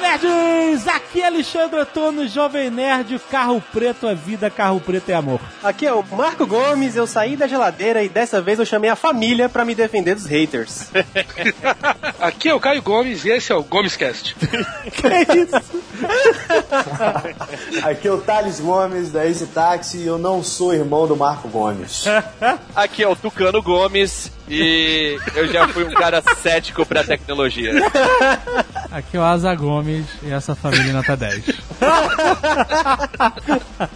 Nerds! Aqui é Alexandre Antônio, Jovem Nerd, carro preto é vida, carro preto é amor. Aqui é o Marco Gomes, eu saí da geladeira e dessa vez eu chamei a família pra me defender dos haters. Aqui é o Caio Gomes e esse é o Gomescast. Que isso? Aqui é o Thales Gomes da Easy Taxi e eu não sou irmão do Marco Gomes. Aqui é o Tucano Gomes e eu já fui um cara cético pra tecnologia. Aqui é o Asa Gomes e essa família nota 10.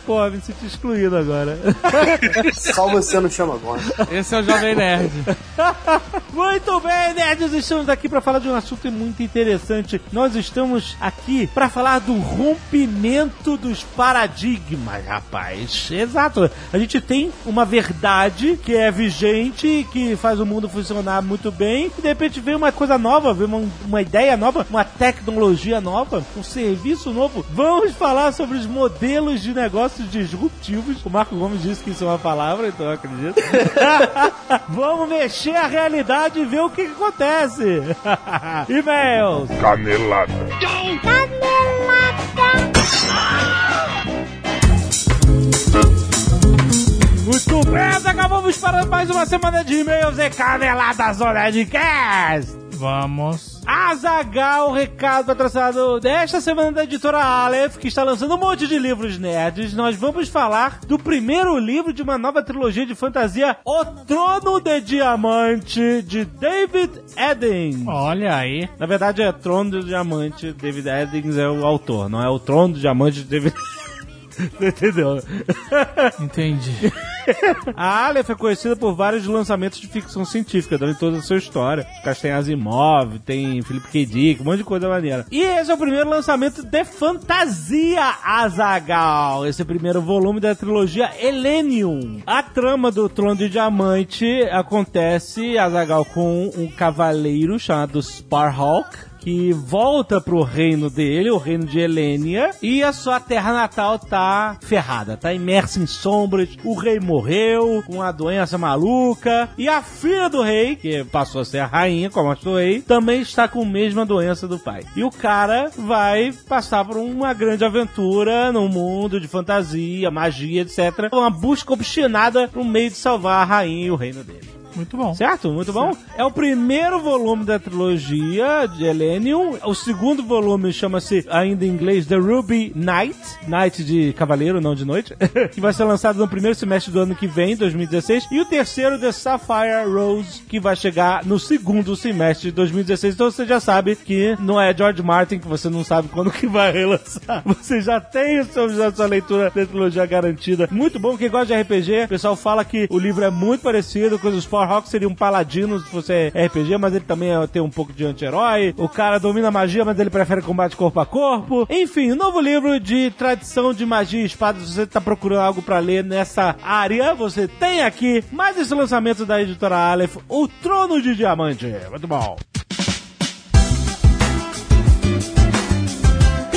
Pô, me senti excluído agora. Só você não chama Gomes. Esse é o Jovem Nerd. Muito bem, nerds, estamos aqui para falar de um assunto muito interessante. Nós estamos aqui para falar do rompimento dos paradigmas, rapaz. Exato. A gente tem uma verdade que é vigente, que faz o mundo funcionar muito bem, e de repente vem uma coisa nova, vem uma, uma ideia nova, uma tecnologia nova, um serviço novo. Vamos falar sobre os modelos de negócios disruptivos. O Marco Gomes disse que isso é uma palavra, então eu acredito. Vamos mexer a realidade e ver o que, que acontece. E-mails. Canelada. Muito bem, acabamos para mais uma semana de e-mails e caneladas Hora de Cast. Vamos. Azagal, recado patrocinado desta semana da editora Aleph, que está lançando um monte de livros nerds. Nós vamos falar do primeiro livro de uma nova trilogia de fantasia, O Trono de Diamante, de David Eddings. Olha aí. Na verdade é Trono de Diamante, David Eddings é o autor, não é o Trono de Diamante de David... Entendeu? Entendi. A Aleph é conhecida por vários lançamentos de ficção científica durante toda a sua história. Têm Asimov, tem Philip K. Dick, um monte de coisa maneira. E esse é o primeiro lançamento de fantasia Azagal. Esse é o primeiro volume da trilogia Elenium. A trama do Trono de Diamante acontece, Azagal, com um cavaleiro chamado Sparhawk que volta pro reino dele, o reino de Helênia, e a sua terra natal tá ferrada, tá imersa em sombras. O rei morreu com uma doença maluca, e a filha do rei, que passou a ser a rainha, como a do rei, também está com a mesma doença do pai. E o cara vai passar por uma grande aventura num mundo de fantasia, magia, etc. Uma busca obstinada no meio de salvar a rainha e o reino dele. Muito bom. Certo? Muito bom. É o primeiro volume da trilogia de Elenium. O segundo volume chama-se, ainda em inglês, The Ruby Knight. Knight de cavaleiro, não de noite. que vai ser lançado no primeiro semestre do ano que vem, 2016. E o terceiro, The Sapphire Rose, que vai chegar no segundo semestre de 2016. Então você já sabe que não é George Martin, que você não sabe quando que vai relançar. Você já tem o seu, a sua leitura da trilogia garantida. Muito bom. Quem gosta de RPG, o pessoal fala que o livro é muito parecido com os Power Rock seria um paladino se fosse RPG, mas ele também é- tem um pouco de anti-herói. O cara domina magia, mas ele prefere combate corpo a corpo. Enfim, um novo livro de tradição de magia e espada. Se você tá procurando algo pra ler nessa área, você tem aqui mais esse lançamento da editora Aleph, O Trono de Diamante. Muito bom.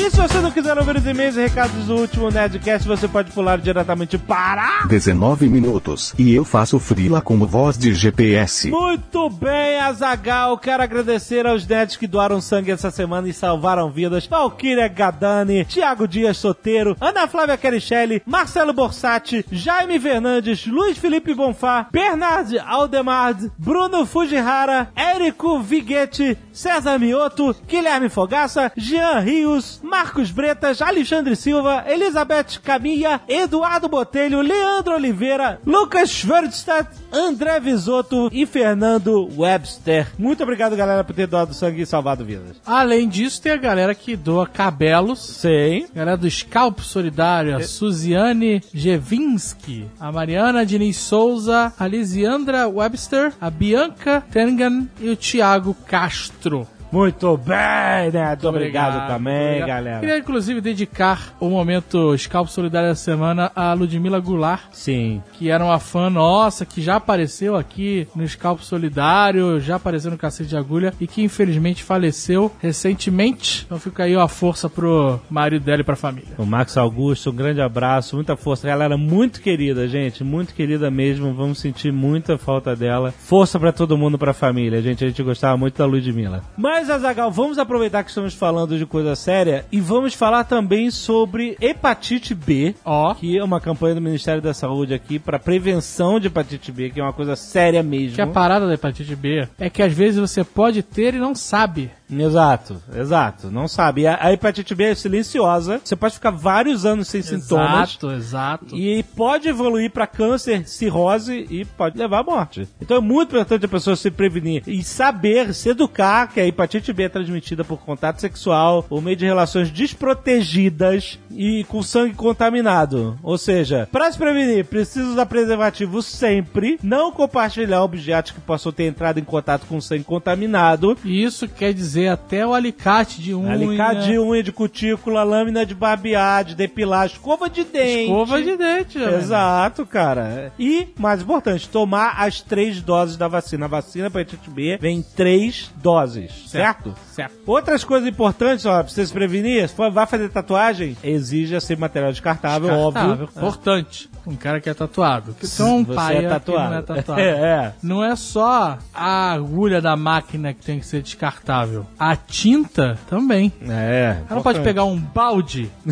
E se você não quiser ouvir os e-mails e recados do último Nerdcast, você pode pular diretamente para... 19 minutos e eu faço frila como voz de GPS. Muito bem, Azagal. Quero agradecer aos nerds que doaram sangue essa semana e salvaram vidas. Valkyria Gadani, Thiago Dias Soteiro, Ana Flávia Carichelli, Marcelo Borsatti, Jaime Fernandes, Luiz Felipe Bonfá, Bernard Aldemard, Bruno Fujihara, Érico Viguete, César Mioto, Guilherme Fogaça, Jean Rios, Marcos Bretas, Alexandre Silva, Elizabeth Camilla, Eduardo Botelho, Leandro Oliveira, Lucas Schwerstadt, André Visotto e Fernando Webster. Muito obrigado, galera, por ter doado sangue e salvado vidas. Além disso, tem a galera que doa cabelos. Sim. A galera do Scalp Solidário, a Suziane Jevinski, a Mariana Diniz Souza, a Lisiandra Webster, a Bianca Tengan e o Thiago Castro. Muito bem, né? Muito obrigado, Obrigado, também, obrigado. galera. Queria, inclusive, dedicar o momento Scalp Solidário da Semana a Ludmila Goulart, Sim. que era uma fã nossa, que já apareceu aqui no Scalp Solidário, já apareceu no Cacete de Agulha e que infelizmente faleceu recentemente. Então fica aí uma força pro marido dela e pra família. O Max Augusto, um grande abraço, muita força. Galera, muito querida, gente, muito querida mesmo. Vamos sentir muita falta dela. Força pra todo mundo, pra família, gente. A gente gostava muito da Ludmilla. Mas, Azagal, vamos aproveitar que estamos falando de coisa séria e vamos falar também sobre hepatite B. Ó. Que é uma campanha do Ministério da Saúde aqui pra prevenção de hepatite B, que é uma coisa séria mesmo. Que a parada da hepatite B é que às vezes você pode ter e não sabe. Exato, exato. Não sabe. E a, a hepatite B é silenciosa. Você pode ficar vários anos sem sintomas. Exato, exato. E pode evoluir para câncer, cirrose e pode levar à morte. Então é muito importante a pessoa se prevenir e saber, se educar que a hepatite B é transmitida por contato sexual ou meio de relações desprotegidas e com sangue contaminado. Ou seja, para se prevenir, precisa usar preservativo sempre, não compartilhar objetos que possam ter entrado em contato com sangue contaminado. E isso quer dizer até o alicate de unha. Alicate de unha, de cutícula, lâmina de barbear, de depilar, escova de dente. Escova de dente, né? Exato, cara. E, mais importante, tomar as três doses da vacina. A vacina para hepatite B vem em três doses, certo? Certo. Outras coisas importantes, ó, pra você se prevenir, se for, vai fazer tatuagem, exija ser material descartável, Descartável. óbvio. Importante. Um cara que é tatuado. Que são um Você pai é que não é tatuado. tatuado. É, é. Não é só a agulha da máquina que tem que ser descartável. A tinta também. É. Ela pode pegar um balde,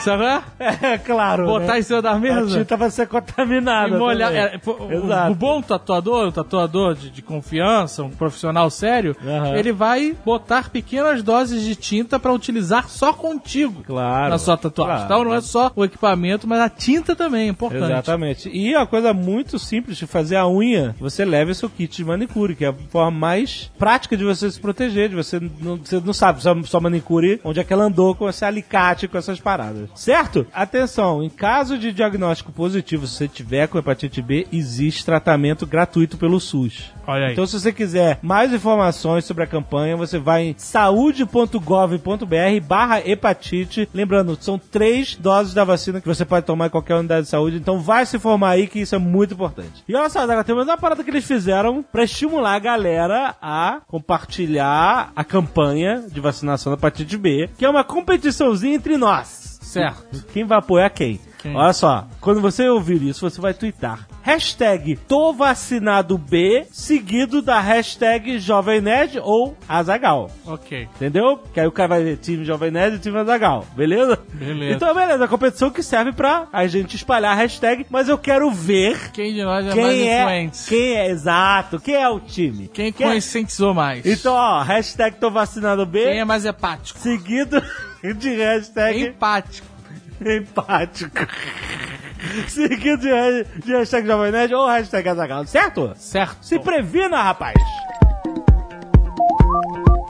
sabe? É, claro. Botar né? em cima da A mesa. tinta vai ser contaminada. E molhar. é, o, o bom tatuador, o tatuador de, de confiança, um profissional sério, Aham. ele vai botar pequenas doses de tinta pra utilizar só contigo Claro. na sua tatuagem. Claro. Então não é só o equipamento, mas a tinta também é importante. Exatamente. E uma coisa muito simples de fazer a unha, você leva o seu kit de manicure, que é a forma mais prática de você se proteger, de você não, você não sabe sua manicure onde é que ela andou com esse alicate, com essas paradas. Certo? Atenção, em caso de diagnóstico positivo, se você tiver com hepatite B, existe tratamento gratuito pelo SUS. Olha aí. Então, se você quiser mais informações sobre a campanha, você vai em saúde.gov.br barra hepatite. Lembrando, são três doses da vacina que você pode tomar em qualquer unidade de saúde. Então, vai se informar aí que isso é muito importante. E olha só, agora temos uma parada que eles fizeram para estimular a galera a compartilhar a campanha de vacinação da hepatite B, que é uma competiçãozinha entre nós. Certo. Quem vai apoiar quem? Quem? Olha só, quando você ouvir isso, você vai twittar. Hashtag tô vacinado B, seguido da hashtag Jovem Nerd ou Azagal. Ok. Entendeu? Que aí o cara vai ver time Jovem Nerd e time Azagal. Beleza? Beleza. Então, beleza. A competição que serve pra a gente espalhar a hashtag, mas eu quero ver Quem de nós é mais quem é, influente? quem é, exato, quem é o time. Quem Quem é- conscientizou mais? Então, ó, hashtag tô vacinado B, Quem é mais hepático? seguido de hashtag Empático. empático. Seguido de, de hashtag Jovem Nerd ou hashtag Azaghal, certo? Certo. Se previna, rapaz!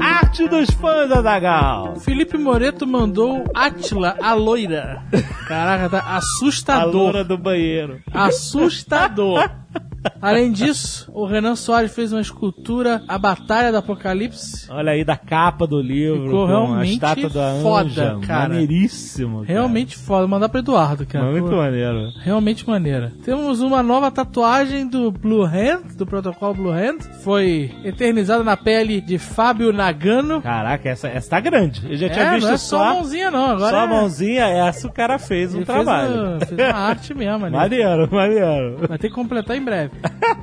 Arte dos fãs, Azaghal! Felipe Moreto mandou Atila, a loira. Caraca, tá A assustador. loura do banheiro. Assustador. Além disso, o Renan Soares fez uma escultura, A Batalha do Apocalipse. Olha aí da capa do livro, Ficou realmente a estátua da foda, anja. cara. Maneiríssimo. cara. Realmente foda. Mandar pro Eduardo, cara. Muito Pô, maneiro. Realmente maneira. Temos uma nova tatuagem do Blue Hand, do protocolo Blue Hand. Foi eternizada na pele de Fábio Nagano. Caraca, essa, essa tá grande. Eu já tinha é, visto não é só, a mãozinha não, agora só a é... mãozinha, essa o cara fez um Ele trabalho. Fez, uma- fez uma arte mesmo ali. Maneiro, maneiro. Vai ter que completar em breve.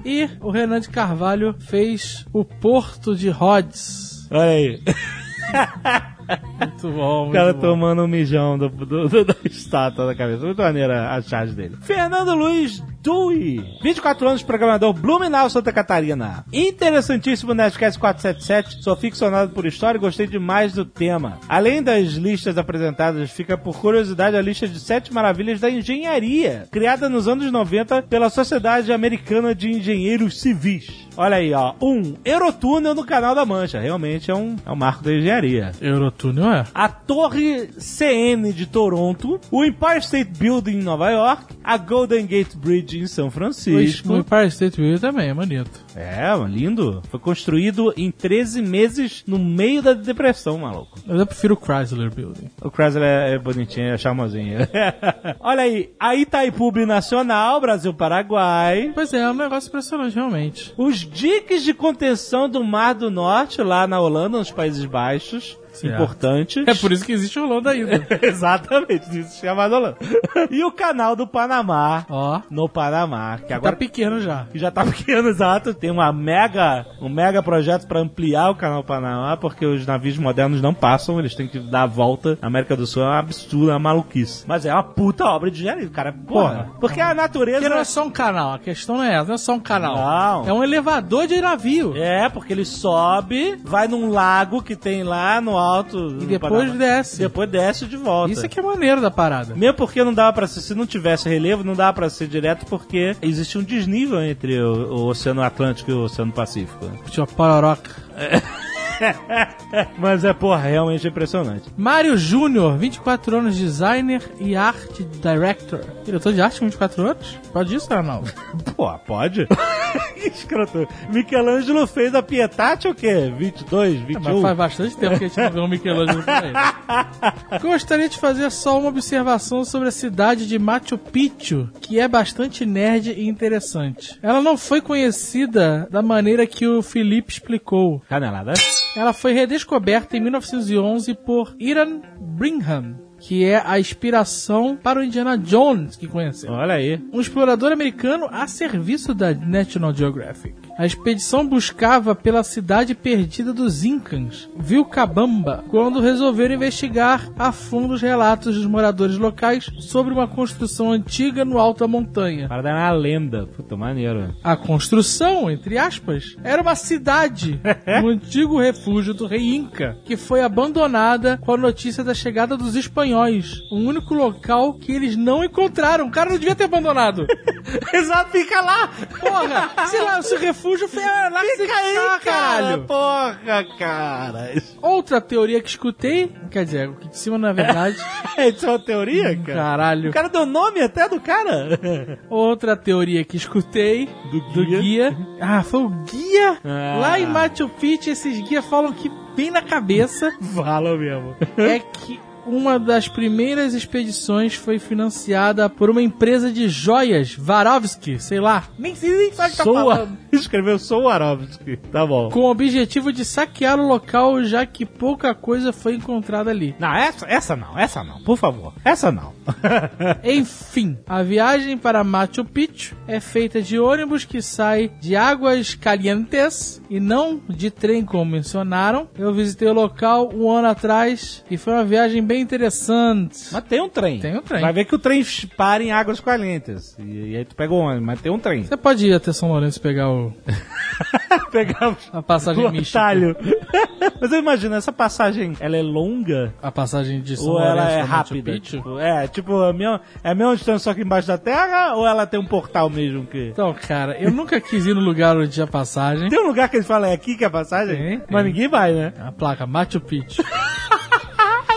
E o Renan de Carvalho fez o Porto de Rhodes. Olha aí. Muito bom, O muito cara bom. tomando um mijão do, do- do- da estátua da cabeça. Muito maneira a charge dele. Fernando Luiz Dui. 24 anos, programador Blumenau, Santa Catarina. Interessantíssimo Nerdcast 477. Sou ficcionado por história e gostei demais do tema. Além das listas apresentadas, fica por curiosidade a lista de sete maravilhas da engenharia, criada nos anos 90 pela Sociedade Americana de Engenheiros Civis. Olha aí, ó. Um, Eurotúnel no Canal da Mancha. Realmente é um, é um marco da engenharia Eurotúnel é? a Torre CN de Toronto, o Empire State Building em Nova York, a Golden Gate Bridge em São O Francisco. Empire State Building também, é bonito. É, lindo. Foi construído em 13 meses no meio da depressão, maluco. Eu prefiro o Chrysler Building. O Chrysler é, é bonitinho, é charmosinho. Olha aí, a Itaipu Binacional, Brasil-Paraguai. Pois é, é um negócio impressionante, realmente. Os diques de contenção do Mar do Norte, lá na Holanda, nos Países Baixos. Certo. Importantes. É por isso que existe Holanda ainda. Exatamente, isso se chama Holanda. e o canal do Panamá, Ó, no Panamá, que tá agora pequeno já. que já tá pequeno, exato. Tem uma mega, um mega projeto para ampliar o canal Panamá, porque os navios modernos não passam, eles têm que dar a volta. A América do Sul é um absurdo, é uma maluquice. Mas é uma puta obra de engenharia, cara. Porra. Porque a natureza. Porque não é só um canal, a questão não é essa, não é só um canal. Não. É um elevador de navio. É, porque ele sobe, vai num lago que tem lá no alto. E depois desce. Depois desce de volta. Isso é que é maneiro da parada. Mesmo porque não dava pra ser, se não tivesse relevo, não dava pra ser direto porque existe um desnível entre o, o Oceano Atlântico e o Oceano Pacífico. né? Tinha uma pororoca. Mas é, porra, realmente impressionante. Mário Júnior, 24 anos, designer e arte director. Diretor de arte, 24 anos? Pode isso, Arnaldo? Pô, pode? que escroto. Michelangelo fez a Pietate o quê? 22, 21? Mas faz bastante tempo que a gente não vê um Michelangelo por aí. Gostaria de fazer só uma observação sobre a cidade de Machu Picchu, que é bastante nerd e interessante. Ela não foi conhecida da maneira que o Felipe explicou. Canelada? Ela foi redescoberta em 1911 por Iran Brigham, que é a inspiração para o Indiana Jones que conheceu. Olha aí. Um explorador americano a serviço da National Geographic. A expedição buscava pela cidade perdida dos Incas, Vilcabamba, quando resolveram investigar a fundo os relatos dos moradores locais sobre uma construção antiga no alto da montanha. Para dar uma lenda. Puta, maneiro. A construção, entre aspas, era uma cidade, um antigo refúgio do rei Inca, que foi abandonada com a notícia da chegada dos espanhóis. O único local que eles não encontraram. O cara não devia ter abandonado. Exato, fica lá! Porra, sei lá, esse refúgio foi lá que você aí, caralho. Porra, cara! Outra teoria que escutei, quer dizer, o que de cima na verdade, Isso é uma teoria, cara? caralho. O cara deu nome até do cara. Outra teoria que escutei do guia. Ah, foi o guia? Ah. Lá em Machu Picchu, esses guias falam que bem na cabeça Fala mesmo. é que uma das primeiras expedições foi financiada por uma empresa de joias, Varovski, sei lá. Nem sei nem sabe o que tá falando. Escreveu Sou Arovski. Tá bom. Com o objetivo de saquear o local, já que pouca coisa foi encontrada ali. Não, essa, essa não, essa não, por favor. Essa não. Enfim, a viagem para Machu Picchu é feita de ônibus que sai de Águas Calientes e não de trem, como mencionaram. Eu visitei o local um ano atrás e foi uma viagem bem interessante. mas tem um trem. Tem um trem. Vai ver que o trem para em águas calientes. E, e aí tu pega o ônibus, mas tem um trem. Você pode ir até São Lourenço pegar o, Pegar a passagem o atalho. mas eu imagino, essa passagem, ela é longa? A passagem de São ou Lourenço ela é rápida? Tipo, é, tipo, a mesma, é a mesma distância só que embaixo da terra? Ou ela tem um portal mesmo que... Então, cara, eu nunca quis ir no lugar onde tinha passagem. Tem um lugar que eles falam, é aqui que é a passagem? Tem, Mas tem. ninguém vai, né? A placa Machu Picchu.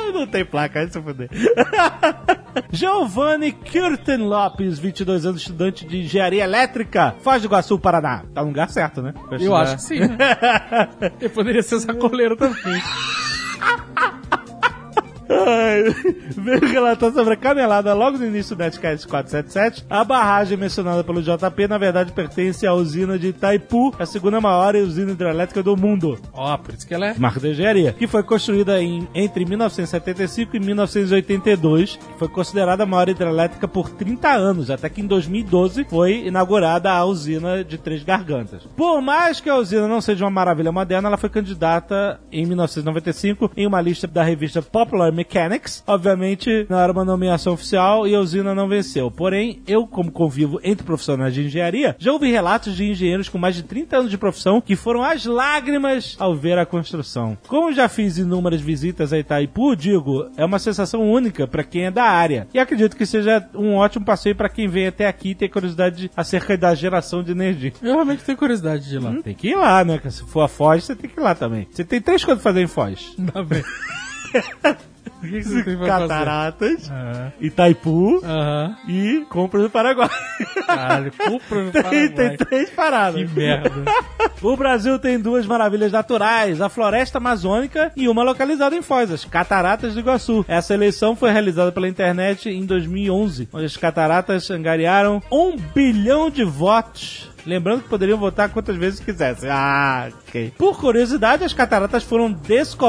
Não tem placa, aí se fuder. Giovanni Curtin Lopes, 22 anos, estudante de engenharia elétrica, Foz do Iguaçu, Paraná. Tá no lugar certo, né? Pra Eu estudar. acho que sim. Né? Eu poderia ser sacoleiro também. Ai, Veio relatar sobre a canelada logo no início do Netcast 477. A barragem mencionada pelo JP, na verdade, pertence à usina de Itaipu, a segunda maior usina hidrelétrica do mundo. Ó, por isso que ela é. Marca de engenharia, que foi construída em, entre 1975 e 1982, que foi considerada a maior hidrelétrica por 30 anos, até que em 2012 foi inaugurada a usina de Três Gargantas. Por mais que a usina não seja uma maravilha moderna, ela foi candidata em 1995 em uma lista da revista Popular Mechanics. Obviamente, não era uma nomeação oficial e a usina não venceu. Porém, eu, como convivo entre profissionais de engenharia, já ouvi relatos de engenheiros com mais de 30 anos de profissão que foram às lágrimas ao ver a construção. Como já fiz inúmeras visitas a Itaipu, digo, é uma sensação única para quem é da área. E acredito que seja um ótimo passeio para quem vem até aqui e tem curiosidade acerca da geração de energia. Eu realmente tenho curiosidade de ir lá. Tem que ir lá, né? Se for a Foz, você tem que ir lá também. Você tem três coisas pra fazer em Foz. Tá bem. Tem? Cataratas, Aham. Itaipu Aham. e compras do Paraguai. Caralho, compra no Tem, Paraguai. tem três paradas. Que merda. O Brasil tem duas maravilhas naturais, a floresta amazônica e uma localizada em Foz, as Cataratas do Iguaçu. Essa eleição foi realizada pela internet em 2011, onde as cataratas angariaram um bilhão de votos. Lembrando que poderiam votar quantas vezes quisessem. Ah, ok. Por curiosidade, as cataratas foram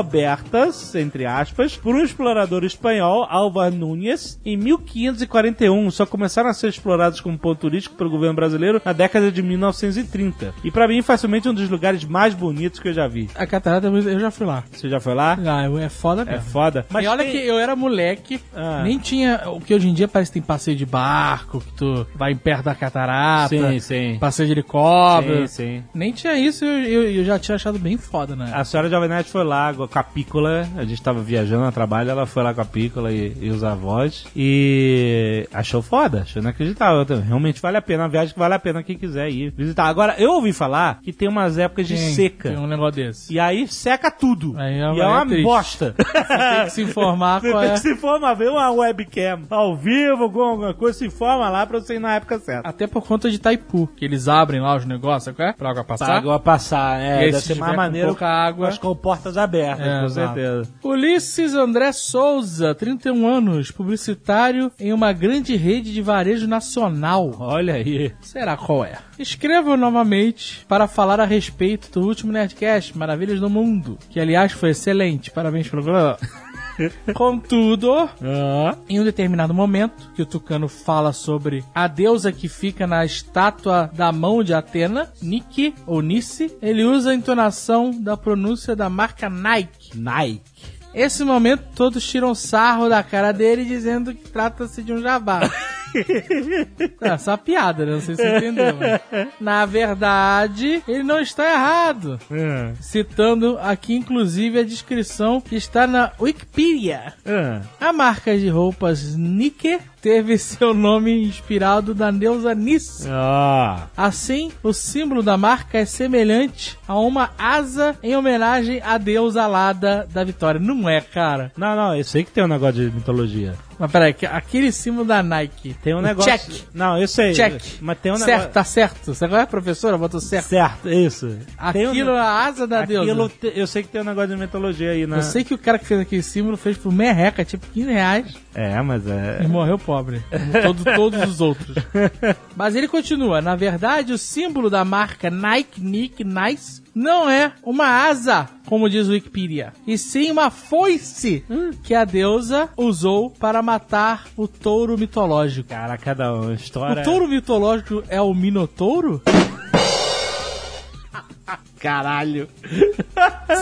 descobertas, entre aspas, por um explorador espanhol, Álvar Núñez, em 1541. Só começaram a ser exploradas como ponto turístico pelo governo brasileiro na década de 1930. E pra mim, facilmente um dos lugares mais bonitos que eu já vi. A catarata, eu já fui lá. Você já foi lá? Ah, é foda É mesmo. foda. e olha tem- que eu era moleque, Ah. nem tinha. O que hoje em dia parece que tem passeio de barco, que tu vai perto da catarata, Sim, sim. passeio de helicóptero. Sim, sim. Nem tinha isso, eu, eu, eu já tinha achado bem foda, né? A senhora Jovem Nerd foi lá com a Pícola, a gente tava viajando a trabalho, ela foi lá com a Pícola e, e os avós e achou foda, achou inacreditável. Realmente vale a pena, uma viagem que vale a pena quem quiser ir visitar. Agora, eu ouvi falar que tem umas épocas de Tem- seca. Tem um negócio desse. E aí seca tudo. Aí é- e é uma triste. bosta. Tem que se informar Você qual tem é. que se informar, ver uma webcam ao vivo, alguma coisa, se informa lá pra você ir na época certa. Até por conta de Taipu, que eles abrem lá os negócios, é? Pra água Pra passar. água passar, E é, aí, deve se ser mais com maneiro pouca água- com portas abertas, É, com exato. certeza. Ulisses André Souza, 31 anos, publicitário em uma grande rede de varejo nacional. Olha aí. Será qual é? Escrevo novamente para falar a respeito do último Nerdcast, Maravilhas do Mundo, que aliás foi excelente. Parabéns pelo programa. Contudo, Ah. em um determinado momento, que o Tucano fala sobre a deusa que fica na estátua da mão de Atena, Nike ou Nice, ele usa a entonação da pronúncia da marca Nike. Nike. Esse momento, todos tiram sarro da cara dele dizendo que trata-se de um jabá. É só piada, né? Não sei se você entendeu. Mas... Na verdade, ele não está errado. Ah. Citando aqui, inclusive, a descrição que está na Wikipedia. Ah. A marca de roupas Nike teve seu nome inspirado na deusa Nis. Ah. Assim, o símbolo da marca é semelhante a uma asa em homenagem à deusa alada da vitória. Não é, cara. Não, não, eu sei que tem um negócio de mitologia. Mas peraí, que- aquele símbolo da Nike. Tem um negócio. Check. Não, eu sei. Check. Mas tem um certo, negócio. tá certo. Você agora é professora? Botou certo. Certo, isso. Tem um- Aquilo é a asa da Aquilo, deusa. te- eu sei que tem um negócio de mitologia aí, né? Eu sei que o cara que fez aquele símbolo fez por merreca, tipo 15 reais, É, mas é. e morreu pobre. Como todo- todos os outros. Mas ele continua. Na verdade, o símbolo da marca Nike, Nick, Nice, não é uma asa, como diz o Wikipedia, e sim uma foice que a deusa usou para matar o touro mitológico. Cara, cada uma história. O touro mitológico é o Minotouro? Caralho.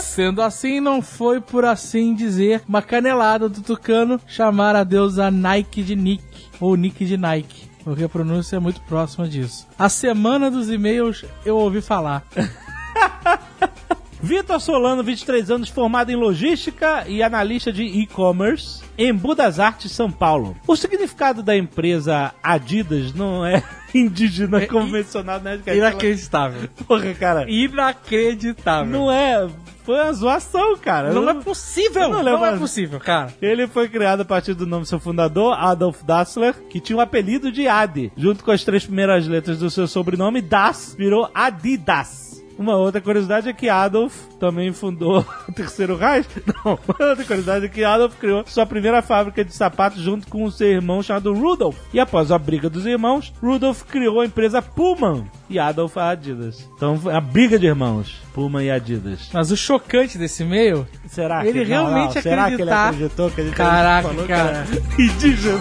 Sendo assim, não foi por assim dizer uma canelada do Tucano chamar a deusa Nike de Nick ou Nick de Nike. Porque a pronúncia é muito próxima disso. A semana dos e-mails eu ouvi falar. Vitor Solano, 23 anos, formado em logística e analista de e-commerce em Budas Artes, São Paulo. O significado da empresa Adidas não é indígena como mencionado na época. Inacreditável. Porra, cara. Inacreditável. Não é. Foi uma zoação, cara. Não Eu é possível. Não Não, é possível, cara. Ele foi criado a partir do nome do seu fundador, Adolf Dassler, que tinha o apelido de Adi. Junto com as três primeiras letras do seu sobrenome, Das virou Adidas. Uma outra curiosidade é que Adolf também fundou o Terceiro Reich. Não, uma outra curiosidade é que Adolf criou sua primeira fábrica de sapatos junto com o seu irmão chamado Rudolf. E após a briga dos irmãos, Rudolf criou a empresa Pullman e Adolf a Adidas. Então, a briga de irmãos, Pullman e Adidas. Mas o chocante desse e-mail Será Ele que realmente não, Será que ele acreditar- acreditou que gente Caraca, falou que cara. indígena?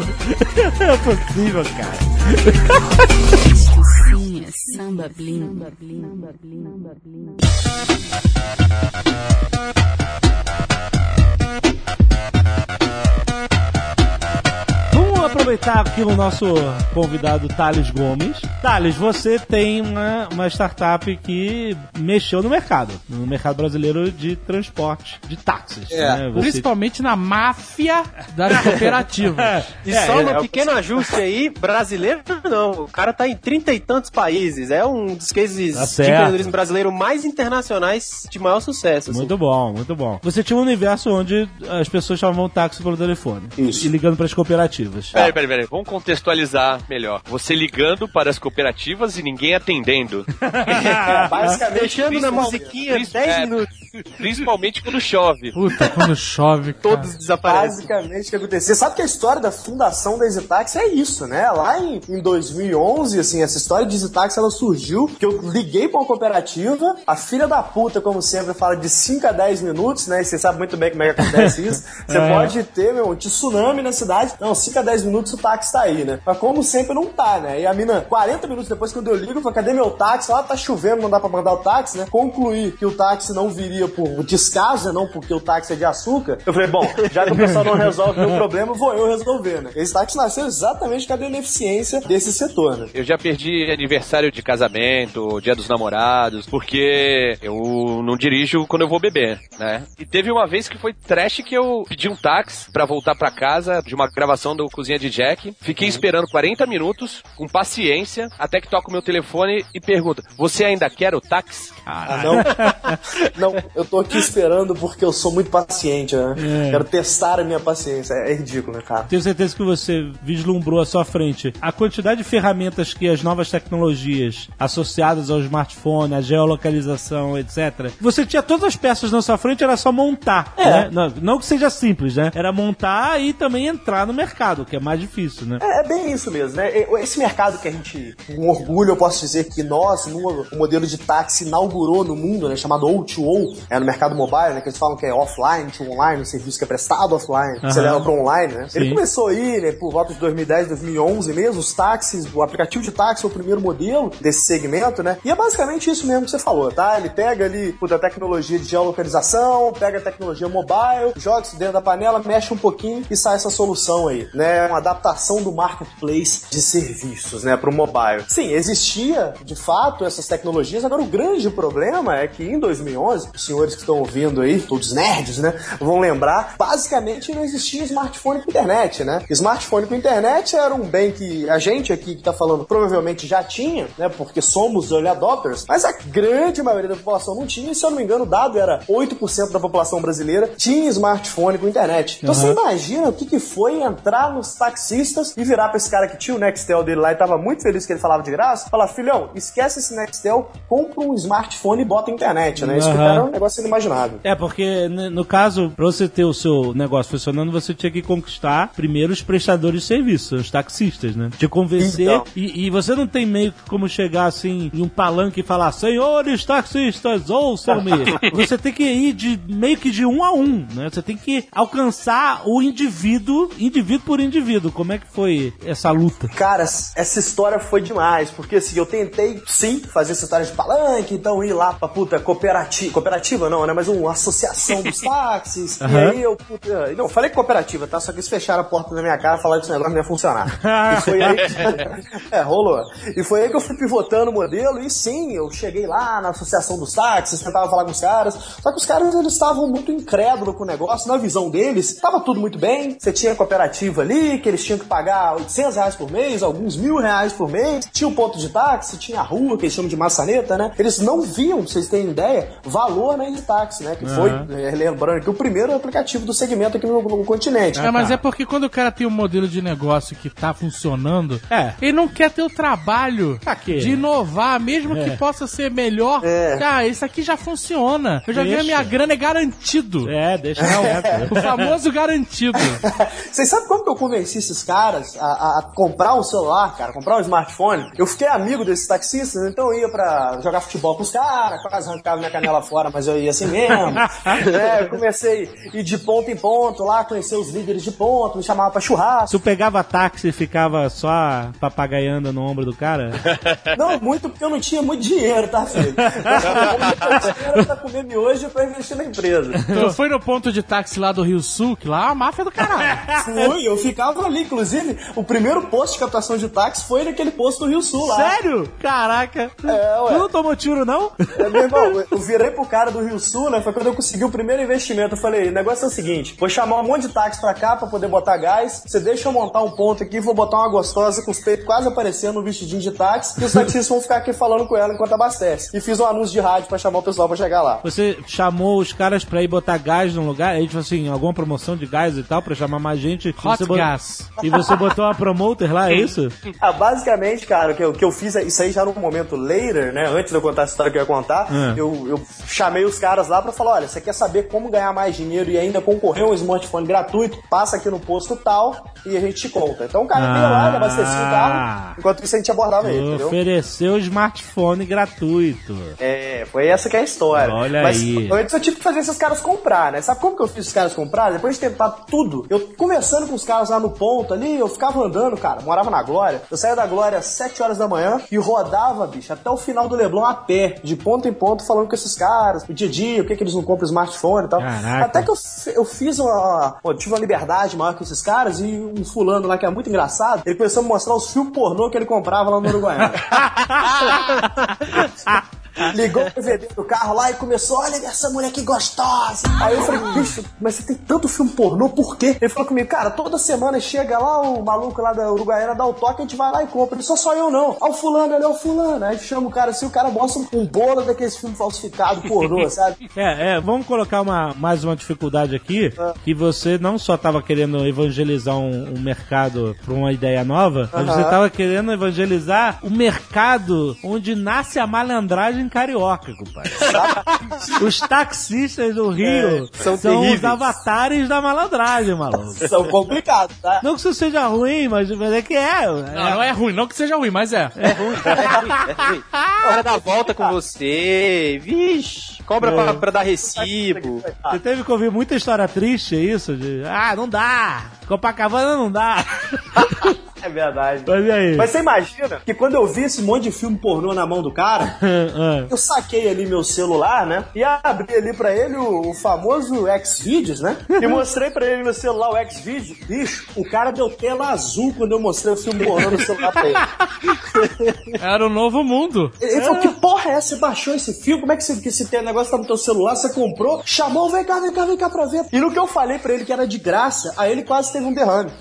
é possível, cara. Sim, é samba blim. Vamos aproveitar aqui o nosso convidado Thales Gomes. Thales, você tem uma, uma startup que mexeu no mercado, no mercado brasileiro de transporte, de táxis. É, né? Você- Principalmente na máfia das cooperativas. E É, só é, um é pequeno ajuste aí, brasileiro não. O cara tá em trinta e tantos países. É um dos cases Tá de empreendedorismo brasileiro mais internacionais de maior sucesso. assim. Muito bom, muito bom. Você tinha um universo onde as pessoas chamavam táxi pelo telefone. Isso. E ligando para as cooperativas. Peraí, peraí, peraí. Vamos contextualizar melhor. Você ligando para as cooperativas e ninguém atendendo. É, basicamente, Deixando na Principalmente- musiquinha princi- 10 é, minutos. Principalmente quando chove. Puta, quando chove. cara. Todos desaparecem. Basicamente, o que aconteceu? Você sabe que a história da fundação da EasyTaxi é isso, né? Lá em, em 2011, assim, essa história de EasyTaxi, ela surgiu que eu liguei pra uma cooperativa, a filha da puta, como sempre, fala de 5 a 10 minutos, né? E você sabe muito bem como é que acontece isso. Você É. pode ter, meu, um tsunami na cidade. Não, 5 a 10 minutos o táxi tá aí, né? Mas como sempre, não tá, né? E a mina, 40 minutos depois, quando eu ligo, eu falo, cadê meu táxi? Lá tá chovendo, não dá pra mandar o táxi, né? Concluí que o táxi não viria por descaso, né? Não porque o táxi é de açúcar. Eu falei, bom, já que o pessoal não resolve meu problema, vou eu resolver, né? Esse táxi nasceu exatamente com a beneficência desse setor, né? Eu já perdi aniversário de casamento, dia dos namorados, porque eu não dirijo quando eu vou beber, né? E teve uma vez que foi trash que eu pedi um táxi pra voltar pra casa de uma gravação do Cozinha de Jack. Fiquei esperando 40 minutos, com paciência, até que toca o meu telefone e pergunta: Você ainda quer o táxi? Ah, não. não, eu tô aqui esperando porque eu sou muito paciente, né? Quero testar a minha paciência. É, é ridículo, né, cara? Tenho certeza que você vislumbrou à sua frente a quantidade de ferramentas que as novas tecnologias associadas ao smartphone, à geolocalização, etc. Você tinha todas as peças na sua frente, era só montar. É. né? Não, não que seja simples, né? Era montar e também entrar no mercado, que é mais difícil, né? É, é bem isso mesmo, né? Esse mercado que a gente, com orgulho, eu posso dizer que nós, no o modelo de táxi inaugurou no mundo, né? Chamado O2O, é no mercado mobile, né? Que eles falam que é offline to online, um serviço que é prestado offline, você Aham. leva para online, né? Ele Sim. começou aí, né? Por volta de 2010, 2011 mesmo, os táxis, o aplicativo de táxi é o primeiro modelo desse segmento, né? E é basicamente isso mesmo que você falou, tá? Ele pega ali puta, a tecnologia de geolocalização, pega a tecnologia mobile, joga isso dentro da panela, mexe um pouquinho e sai essa solução aí, né? Uma adaptação do marketplace de serviços, né, para o mobile. Sim, existia de fato essas tecnologias. Agora o grande problema é que em 2011, os senhores que estão ouvindo aí, todos nerds, né, vão lembrar, basicamente não existia smartphone com internet, né? Smartphone com internet era um bem que a gente aqui que tá falando provavelmente já tinha, né, porque somos early adopters, mas a grande maioria da população não tinha, e se eu não me engano o dado era 8% da população brasileira tinha smartphone com internet. Então você imagina o que, que foi entrar nos taxistas e virar pra esse cara que tinha o Nextel dele lá e tava muito feliz que ele falava de graça, falar, filhão, esquece esse Nextel, compra um smartphone e bota internet, né? Isso é um negócio inimaginável. É, porque no caso, pra você ter o seu negócio funcionando, você tinha que conquistar primeiro os prestadores de serviço, os taxistas, né? Te convencer. Então. E, e você não tem meio que como chegar assim em um palanque e falar, senhores taxistas, ouçam-me. você tem que ir de meio que de um a um, né? Você tem que alcançar o indivíduo, indivíduo por indivíduo. Como é que foi essa luta? Cara, essa história foi demais, porque assim, eu tentei sim fazer essa história de palanque, então ir lá pra puta cooperativa, cooperativa não, né, mas uma associação dos táxis, e Aham. aí eu, puta, não, falei cooperativa, tá, só que eles fecharam a porta na minha cara e falaram que esse negócio não ia funcionar. e foi aí que, é, rolou. E foi aí que eu fui pivotando o modelo, e sim, eu cheguei lá na associação dos táxis, tentava falar com os caras, só que os caras, eles estavam muito incrédulos com o negócio, na visão deles, tava tudo muito bem, você tinha cooperativa ali, que eles tinham que pagar 800 reais por mês, alguns mil reais por mês, tinha o ponto de táxi, tinha a rua, que eles chamam de maçaneta, né? Eles não viam, vocês terem ideia, valor na táxi, né? Que foi, eh, lembrando que o primeiro aplicativo do segmento aqui no, no continente. É, mas é porque quando o cara tem um modelo de negócio que tá funcionando, É. ele não quer ter o trabalho Pra quê? de inovar, mesmo que possa ser melhor. É. Cara, isso aqui já funciona. Eu já vi a Deixa. minha grana é garantido. É, deixa quieto. O famoso garantido. Vocês sabem como que eu convenci esses caras a, a- a comprar um celular, cara, comprar um smartphone? Eu fiquei amigo desses taxistas, então eu ia pra jogar futebol com os caras, quase arrancava minha canela fora, mas eu ia assim mesmo. é, eu comecei a ir de ponto em ponto lá, conhecer os líderes de ponto, me chamava pra churrasco. Tu pegava táxi e ficava só papagaiando no ombro do cara? Não, muito porque eu não tinha muito dinheiro, tá, filho? Eu dinheiro pra comer miojo e pra investir na empresa. Tu foi no ponto de táxi lá do Rio Sul, que lá é uma máfia do caralho. Fui, eu ficava ali. Inclusive, o primeiro posto de captação de táxi foi naquele posto do Rio Sul lá. Sério? Caraca. É, ué. Tu não tomou tiro, não? É, meu irmão, eu virei pro cara do Rio Sul, né? Foi quando eu consegui o primeiro investimento. Eu falei, o negócio é o seguinte: vou chamar um monte de táxi pra cá pra poder botar gás. Você deixa eu montar um ponto aqui, vou botar uma gostosa com os peitos quase aparecendo no vestidinho de táxi. E os taxistas vão ficar aqui falando com ela enquanto abastece. E fiz um anúncio de rádio pra chamar o pessoal pra chegar lá. Você chamou os caras pra ir botar gás num lugar? Aí, tipo assim, alguma promoção de gás e tal, pra chamar mais gente? E Hot você bot- E você botou uma promoter lá, é isso? Ah, basicamente, cara, o que eu, o que eu fiz, é- isso aí já no momento later, né? Antes de eu contar a história que eu ia contar, É. eu, eu chamei os caras lá pra falar: olha, você quer saber como ganhar mais dinheiro e ainda concorrer a um smartphone gratuito? Passa aqui no posto tal e a gente te conta. Então o cara veio lá, ele abastecia o Ah. carro, enquanto isso a gente abordava ele, entendeu? Ofereceu smartphone gratuito. É, foi essa que é a história. Olha Mas aí. antes eu tive que fazer esses caras comprar, né? Sabe como que eu fiz os caras comprar? Depois de tentar tudo, eu conversando com os caras lá no ponto ali, eu ficava andando, cara, morava na Glória. Eu saía da Glória às 7 horas da manhã e rodava, bicho, até o final do Leblon a pé, de ponto em ponto, falando com esses caras, o dia a dia, o que, que eles não compram smartphone e tal. Caraca. Até que eu, eu fiz uma. Eu tive uma liberdade maior com esses caras e um fulano lá que é muito engraçado, ele começou a me mostrar os filmes pornô que ele comprava lá no Uruguaiana. Ligou o DVD do carro lá e começou, olha essa mulher que gostosa. Aí eu falei, bicho, mas você tem tanto filme pornô, por quê? Ele falou comigo, cara, toda semana chega lá o maluco lá da Uruguaiana, dá o toque, a gente vai lá e compra. Ele só só eu não. Ó o fulano, ele é o fulano. Aí chama o cara assim, o cara mostra um bolo daqueles filmes falsificados, pornô, sabe? É, é, vamos colocar uma, mais uma dificuldade aqui, que você não só estava querendo evangelizar um, um mercado para uma ideia nova, mas você estava querendo evangelizar o mercado onde nasce a malandragem carioca, compadre. os taxistas do Rio É, são os terríveis. avatares da malandragem, maluco. São complicados, tá? Não que isso seja ruim, mas, mas é que é. Não, não é ruim, não que seja ruim, mas é. É ruim, é ruim, é ruim. Cara dá volta com você, vixe, cobra pra, pra dar recibo. Você teve que ouvir muita história triste, é isso? De, ah, não dá! Copacabana não dá! É verdade. Mas e aí? Mas você imagina que quando eu vi esse monte de filme pornô na mão do cara, Ah, eu saquei ali meu celular, né? E abri ali pra ele o, o famoso Xvideos, né? E mostrei pra ele no celular o Xvideos. Bicho, o cara deu tela azul quando eu mostrei o filme pornô no celular pra ele. Era o novo mundo. Ele falou, que porra é essa? Você baixou esse filme? Como é que esse, que esse teu negócio tá no teu celular? Você comprou? Chamou, vem cá, vem cá, vem cá pra ver. E no que eu falei pra ele que era de graça, aí ele quase teve um derrame.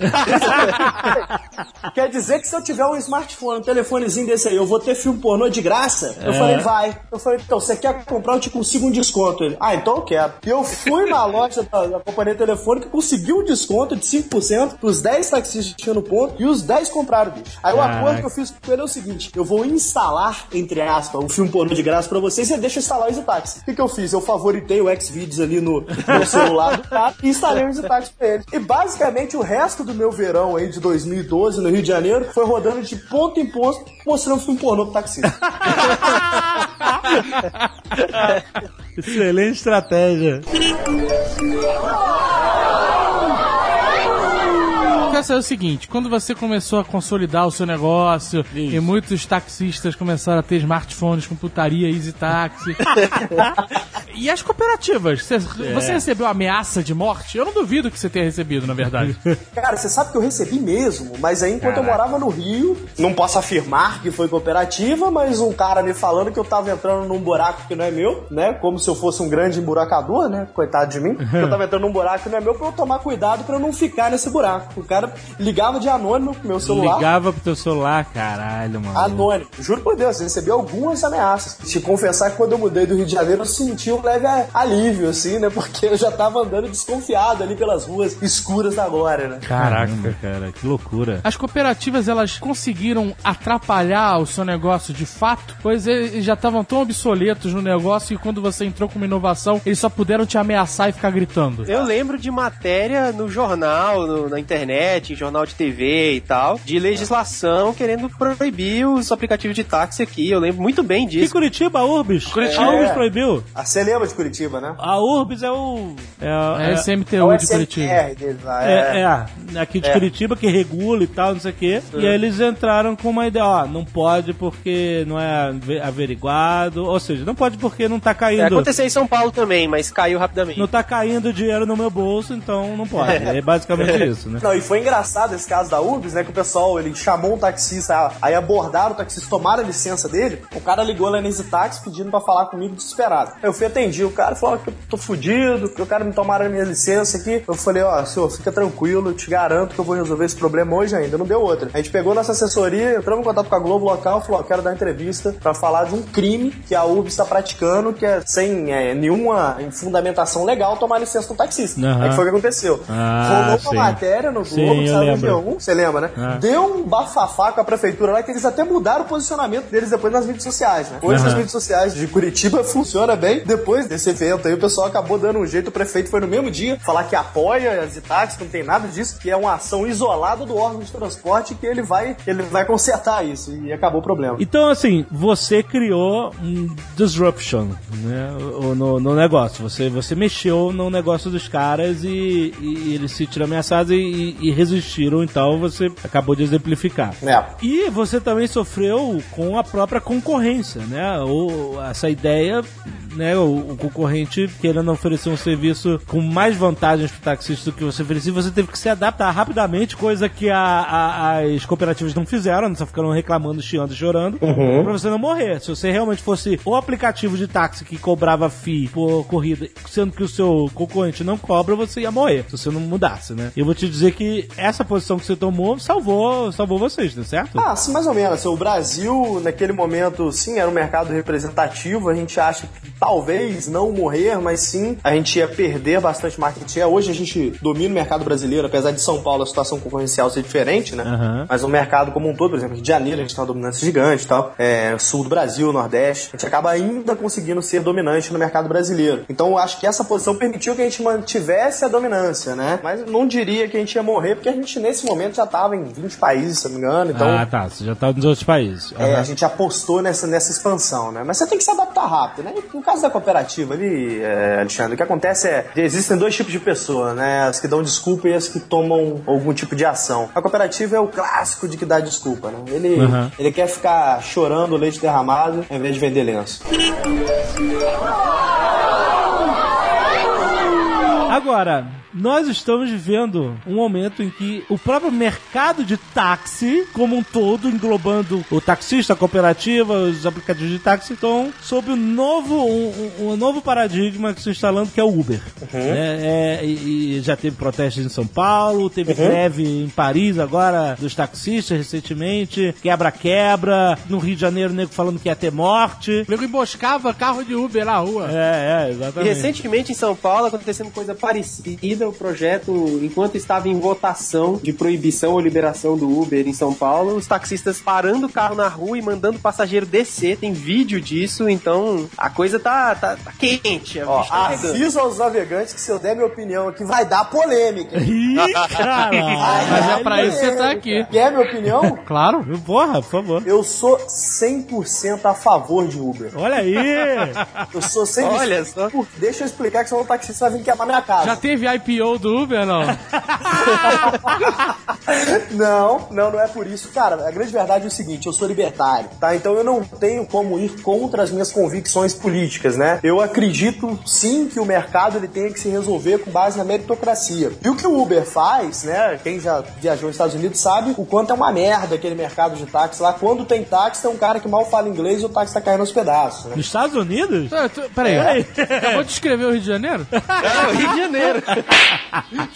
Quer dizer que se eu tiver um smartphone, um telefonezinho desse aí, eu vou ter filme pornô de graça? Eu É. falei, vai. Eu falei, então, você quer comprar? Eu te consigo um desconto. Ele, ah, então eu quero. E eu fui na loja da, da companhia telefônica, consegui um desconto de 5% pros 10 taxistas que tinham no ponto e os 10 compraram, bicho. Aí o acordo que eu fiz com ele é o seguinte: eu vou instalar, entre aspas, um filme pornô de graça pra vocês e deixa eu instalar o EasyTaxi. O que, que eu fiz? Eu favoritei o Xvideos ali no, no celular do cara e instalei o EasyTaxi pra ele. E basicamente o resto do meu verão aí de 2012 no Rio de Janeiro foi rodando de ponto em ponto mostrando filme pornô pro taxista. excelente estratégia. Quero saber o seguinte, quando você começou a consolidar o seu negócio e muitos taxistas começaram a ter smartphones com putaria Easy Taxi. e as cooperativas? Você, você recebeu ameaça de morte? Eu não duvido que você tenha recebido, na verdade. Cara, você sabe que eu recebi mesmo, mas aí enquanto eu morava no Rio, não posso afirmar que foi cooperativa, mas um cara me falando que eu tava entrando num buraco que não é meu, né? Como se eu fosse um grande emburacador, né? Coitado de mim. que eu tava entrando num buraco que não é meu pra eu tomar cuidado pra eu não ficar nesse buraco. O cara ligava de anônimo pro meu celular. Ligava pro teu celular, caralho, mano. Anônimo. Juro por Deus, eu recebi algumas ameaças. Te confessar que quando eu mudei do Rio de Janeiro, eu senti um leve alívio, assim, né? Porque eu já tava andando desconfiado ali pelas ruas escuras agora, né? Caraca, cara, que loucura. As cooperativas, elas conseguiram atrapalhar o seu negócio de fato? Pois eles já estavam tão obsoletos no negócio que quando você entrou com uma inovação, eles só puderam te ameaçar e ficar gritando. Eu lembro de matéria no jornal, no- na internet, em jornal de TV e tal, de legislação querendo proibir os aplicativos de táxi aqui. Eu lembro muito bem E disso. Curitiba, a Urbis? Curitiba. A Urbis É. proibiu. A CLT emblema de Curitiba, né? A Urbis é o. É, É é, esse É MTU o de Curitiba. Deles lá. é, é, aqui de É. Curitiba que regula e tal, não sei o quê. E aí eles entraram com uma ideia, ó, não pode porque não é ave- averiguado, ou seja, não pode porque não tá É, caindo. aconteceu em São Paulo também, mas caiu rapidamente. Não tá caindo dinheiro no meu bolso, então não pode. É basicamente isso, né? Não, e foi engraçado esse caso da Urbis, né? Que o pessoal, ele chamou um taxista, aí abordaram o taxista, tomaram a licença dele. O cara ligou lá na Easy Taxi pedindo pra falar comigo desesperado. Eu fui atendi, o cara falou que eu tô fudido, que o cara me tomaram a minha licença aqui. Eu falei, ó, senhor, fica tranquilo, eu te garanto que eu vou resolver esse problema hoje ainda. Não deu outra. A gente pegou nossa assessoria, entramos em contato com a Globo local, falou, ó, quero dar uma entrevista pra falar de um crime que a Urbis está praticando, que é sem é, nenhuma fundamentação legal tomar licença do taxista. Aham. Aí foi o que aconteceu. Ah, Rolou uma matéria no Globo, Sim, que saiu lembro. G1, você lembra, né? Ah. Deu um bafafá com a prefeitura lá, que eles até mudaram o posicionamento deles depois nas mídias sociais, né? Hoje Aham. as mídias sociais de Curitiba funciona bem. Depois desse evento aí, o pessoal acabou dando um jeito, o prefeito foi no mesmo dia falar que apoia as Itax, que não tem nada disso, que é uma ação isolada do órgão de transporte que ele vai, ele vai consertar isso. E acabou o problema. Então, assim, você criou um disruption né, no, no negócio. Você, você mexeu no negócio dos caras e, e eles se sentiram ameaçados e, e- e resistiram. Então, você acabou de exemplificar. É. E você também sofreu com a própria concorrência, né? Ou essa ideia, né? O, o concorrente querendo oferecer um serviço com mais vantagens para o taxista do que você oferecia, você teve que se adaptar rapidamente, coisa que a- a- as cooperativas não fizeram, só ficaram reclamando, chiando chorando, pra você não morrer. Se você realmente fosse o aplicativo de táxi que cobrava FII por corrida, sendo que o seu concorrente não cobra, você ia morrer, se você não mudasse, né? Eu vou te dizer que essa posição que você tomou salvou, salvou vocês, tá certo? Ah, sim, mais ou menos. O Brasil, naquele momento, sim, era um mercado representativo. A gente acha que talvez não morrer, mas sim, a gente ia perder bastante market share. Hoje a gente domina o mercado brasileiro, apesar de São Paulo a situação concorrencial ser diferente, né? Aham. Mas o mercado como um todo, por exemplo, Rio de Janeiro, a gente tem uma dominância gigante e tal. É, sul do Brasil, Nordeste. A gente acaba ainda conseguindo ser dominante no mercado brasileiro. Então eu acho que essa posição permitiu que a gente mantivesse a dominância, né? Mas não diria que a gente ia morrer, porque a gente nesse momento já estava em 20 países, se não me engano. Então ah, tá. Você já tá nos outros países. é, Aham. a gente apostou nessa, nessa expansão, né? Mas você tem que se adaptar rápido, né? No caso da cooperativa ali, é, Alexandre, o que acontece é existem dois tipos de pessoa, né? As que dão desculpa e as que tomam algum tipo de ação. A cooperativa é o clássico de que dá desculpa, né? Ele, Uhum. ele quer ficar chorando leite derramado ao invés de vender lenço. Agora, nós estamos vivendo um momento em que o próprio mercado de táxi, como um todo, englobando o taxista, a cooperativa, os aplicativos de táxi, estão sob um novo, um, um- novo paradigma que se está instalando, que é o Uber. né? É, e, e já teve protestos em São Paulo, teve greve em Paris agora dos taxistas recentemente, quebra-quebra, no Rio de Janeiro, o nego falando que ia ter morte. O nego emboscava carro de Uber na rua. É, é, E exatamente. recentemente em São Paulo acontecendo coisa parecida, o projeto, enquanto estava em votação de proibição ou liberação do Uber em São Paulo, os taxistas parando o carro na rua e mandando o passageiro descer, tem vídeo disso, então a coisa tá, tá, tá quente. A Ó, tá aviso aos navegantes que se eu der minha opinião aqui vai dar polêmica. Ih, caralho. Mas é pra isso que você tá aqui. Quer minha opinião? Claro. Porra, por favor. Eu sou 100% a favor de Uber. Olha aí. Eu sou 100%. Olha só. Deixa eu explicar que senão o taxista vai vir queimar minha casa. Já teve IPO do Uber, não? Não, não, não é por isso. Cara, a grande verdade é o seguinte, eu sou libertário, tá? Então eu não tenho como ir contra as minhas convicções políticas, né? Eu acredito sim que o mercado ele tenha que se resolver com base na meritocracia. E o que o Uber faz, né? Quem já viajou nos Estados Unidos sabe o quanto é uma merda aquele mercado de táxi lá. Quando tem táxi, tem um cara que mal fala inglês e o táxi tá caindo aos pedaços, né? Nos Estados Unidos? Ah, tu- Peraí, acabou de escrever o Rio de Janeiro? É, o Rio de Janeiro.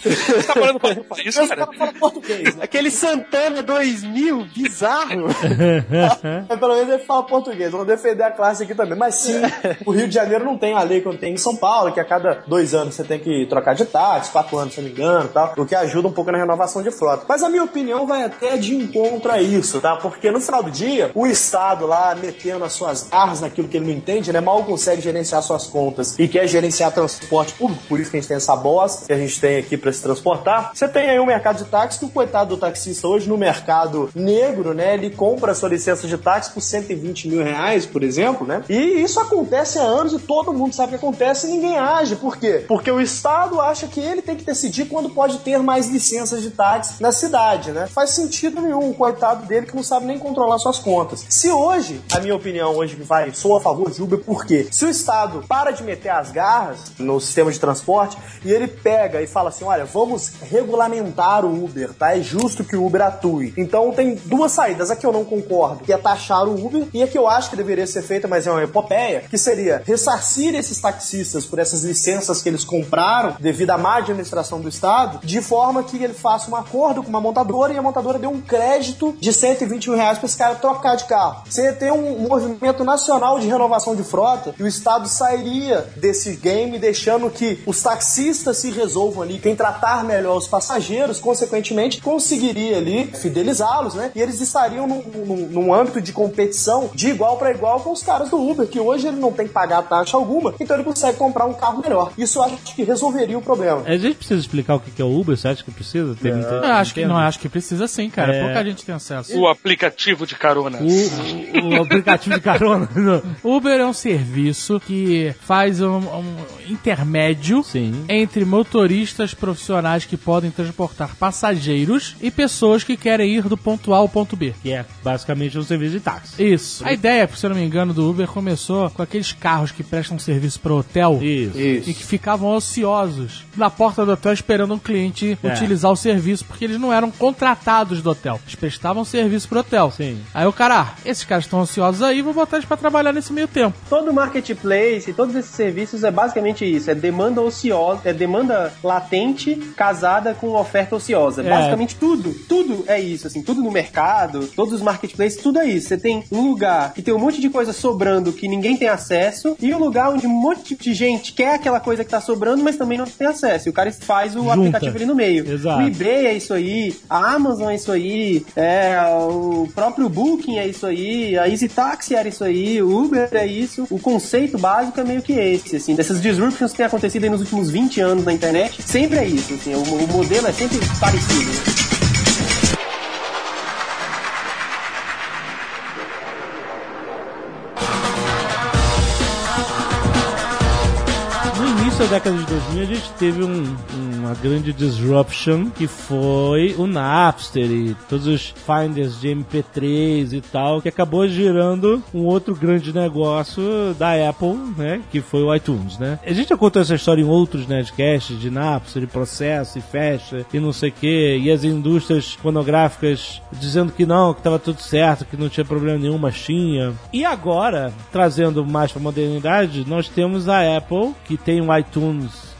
Você tá falando com país, Esse cara? fala português, né? Aquele Santana 2000, bizarro. Mas pelo menos ele fala português. Vou defender a classe aqui também. Mas sim, o Rio de Janeiro não tem a lei que tem em São Paulo, que a cada dois anos você tem que trocar de táxi, quatro anos, se não me engano, tal, o que ajuda um pouco na renovação de frota. Mas a minha opinião vai até de encontro a isso, tá? Porque no final do dia, o Estado lá metendo as suas garras naquilo que ele não entende, né? Mal consegue gerenciar suas contas e quer gerenciar transporte público, por isso que a gente tem essa bosta, a gente tem aqui para se transportar. Você tem aí um mercado de táxi que o coitado do taxista hoje no mercado negro, né? Ele compra a sua licença de táxi por 120 mil reais, por exemplo, né? E isso acontece há anos e todo mundo sabe que acontece e ninguém age. Por quê? Porque o Estado acha que ele tem que decidir quando pode ter mais licenças de táxi na cidade, né? Faz sentido nenhum, o coitado dele que não sabe nem controlar suas contas. Se hoje, a minha opinião hoje vai, sou a favor de Uber, por quê? Se o Estado para de meter as garras no sistema de transporte e ele pega e fala assim, olha, vamos regulamentar o Uber, tá? É justo que o Uber atue. Então tem duas saídas. A que eu não concordo, que é taxar o Uber, e a que eu acho que deveria ser feita, mas é uma epopeia, que seria ressarcir esses taxistas por essas licenças que eles compraram devido à má administração do Estado, de forma que ele faça um acordo com uma montadora e a montadora dê um crédito de 120 mil reais para esse cara trocar de carro. Você ter um movimento nacional de renovação de frota e o Estado sairia desse game deixando que os taxistas se resolvam ali, quem tratar melhor os passageiros, consequentemente, conseguiria ali fidelizá-los, né? E eles estariam num, num, num âmbito de competição de igual para igual com os caras do Uber, que hoje ele não tem que pagar taxa alguma, então ele consegue comprar um carro melhor. Isso eu acho que resolveria o problema. A gente precisa explicar o que é o Uber, você acha que precisa? Muita- Eu acho que não, acho que precisa sim, cara. É. Pouca gente tem acesso. O aplicativo de carona. O, o- o aplicativo de carona. Uber é um serviço que faz um, um intermédio Sim. entre motoristas profissionais que podem transportar passageiros e pessoas que querem ir do ponto A ao ponto B. Que é basicamente um serviço de táxi. Isso. A ideia, se eu não me engano, do Uber começou com aqueles carros que prestam serviço para hotel Isso. e que ficavam ociosos na porta do hotel esperando um cliente É. utilizar o serviço, porque eles não eram contratados do hotel. Eles prestavam serviço pro hotel. Sim. Aí o cara, ah, esses caras estão ociosos aí, vou botar eles pra trabalhar nesse meio tempo. Todo marketplace, todos esses serviços é basicamente isso, é demanda ociosa, é demanda latente casada com oferta ociosa. É. Basicamente tudo, tudo é isso, assim, tudo no mercado, todos os marketplaces, tudo é isso. Você tem um lugar que tem um monte de coisa sobrando que ninguém tem acesso e um lugar onde um monte de gente quer aquela coisa que tá sobrando, mas também não tem acesso. E o cara faz o Junta. aplicativo ali no meio. Exato. O eBay é isso aí, a Amazon é isso aí, é, o próprio Booking é isso aí, a Easy Taxi era isso aí, o Uber é isso. O conceito básico é meio que esse, assim, dessas disruptions que têm acontecido aí nos últimos 20 anos na internet, sempre é isso, assim, o, o modelo é sempre parecido. Da década de 2000, a gente teve um- uma grande disruption que foi o Napster e todos os finders de MP3 e tal, que acabou girando um outro grande negócio da Apple, né? Que foi o iTunes, né? A gente já contou essa história em outros Nerdcasts de Napster, de processo e fecha e não sei o que, e as indústrias fonográficas dizendo que não, que tava tudo certo, que não tinha problema nenhum, mas tinha. E agora, trazendo mais pra modernidade, nós temos a Apple, que tem o iTunes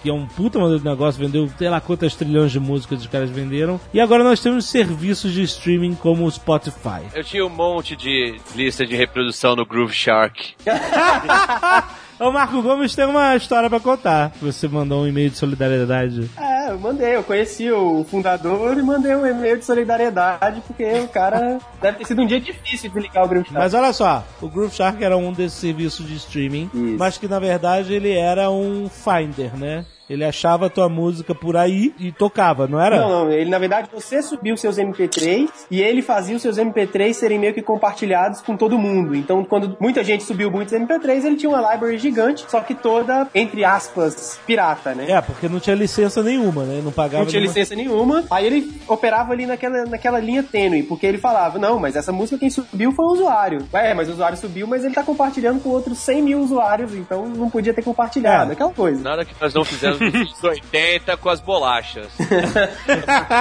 que é um puta modelo de negócio, vendeu sei lá quantas trilhões de músicas os caras venderam. E agora nós temos serviços de streaming como o Spotify. Eu tinha um monte de lista de reprodução no Groove Shark. O Marco Gomes tem uma história pra contar. Você mandou um e-mail de solidariedade. É, eu mandei, eu conheci o fundador e mandei um e-mail de solidariedade, porque o cara deve ter sido um dia difícil de ligar o Grim Mas olha só, o Groove Shark era um desses serviços de streaming, Isso. mas que na verdade ele era um finder, né? Ele achava a tua música por aí e tocava, não era? Não, não, ele na verdade você subiu os seus MP3 e ele fazia os seus MP3 serem meio que compartilhados com todo mundo. Então, quando muita gente subiu muitos MP3, ele tinha uma library gigante, só que toda, entre aspas, pirata, né? É, porque não tinha licença nenhuma, né? Não pagava Não tinha nenhuma- licença nenhuma. Aí ele operava ali naquela, naquela linha tênue, porque ele falava: Não, mas essa música quem subiu foi o usuário. Ué, mas o usuário subiu, mas ele tá compartilhando com outros 100 mil usuários, então não podia ter compartilhado. É. Aquela coisa. Nada que nós não fizemos anos 80 com as bolachas.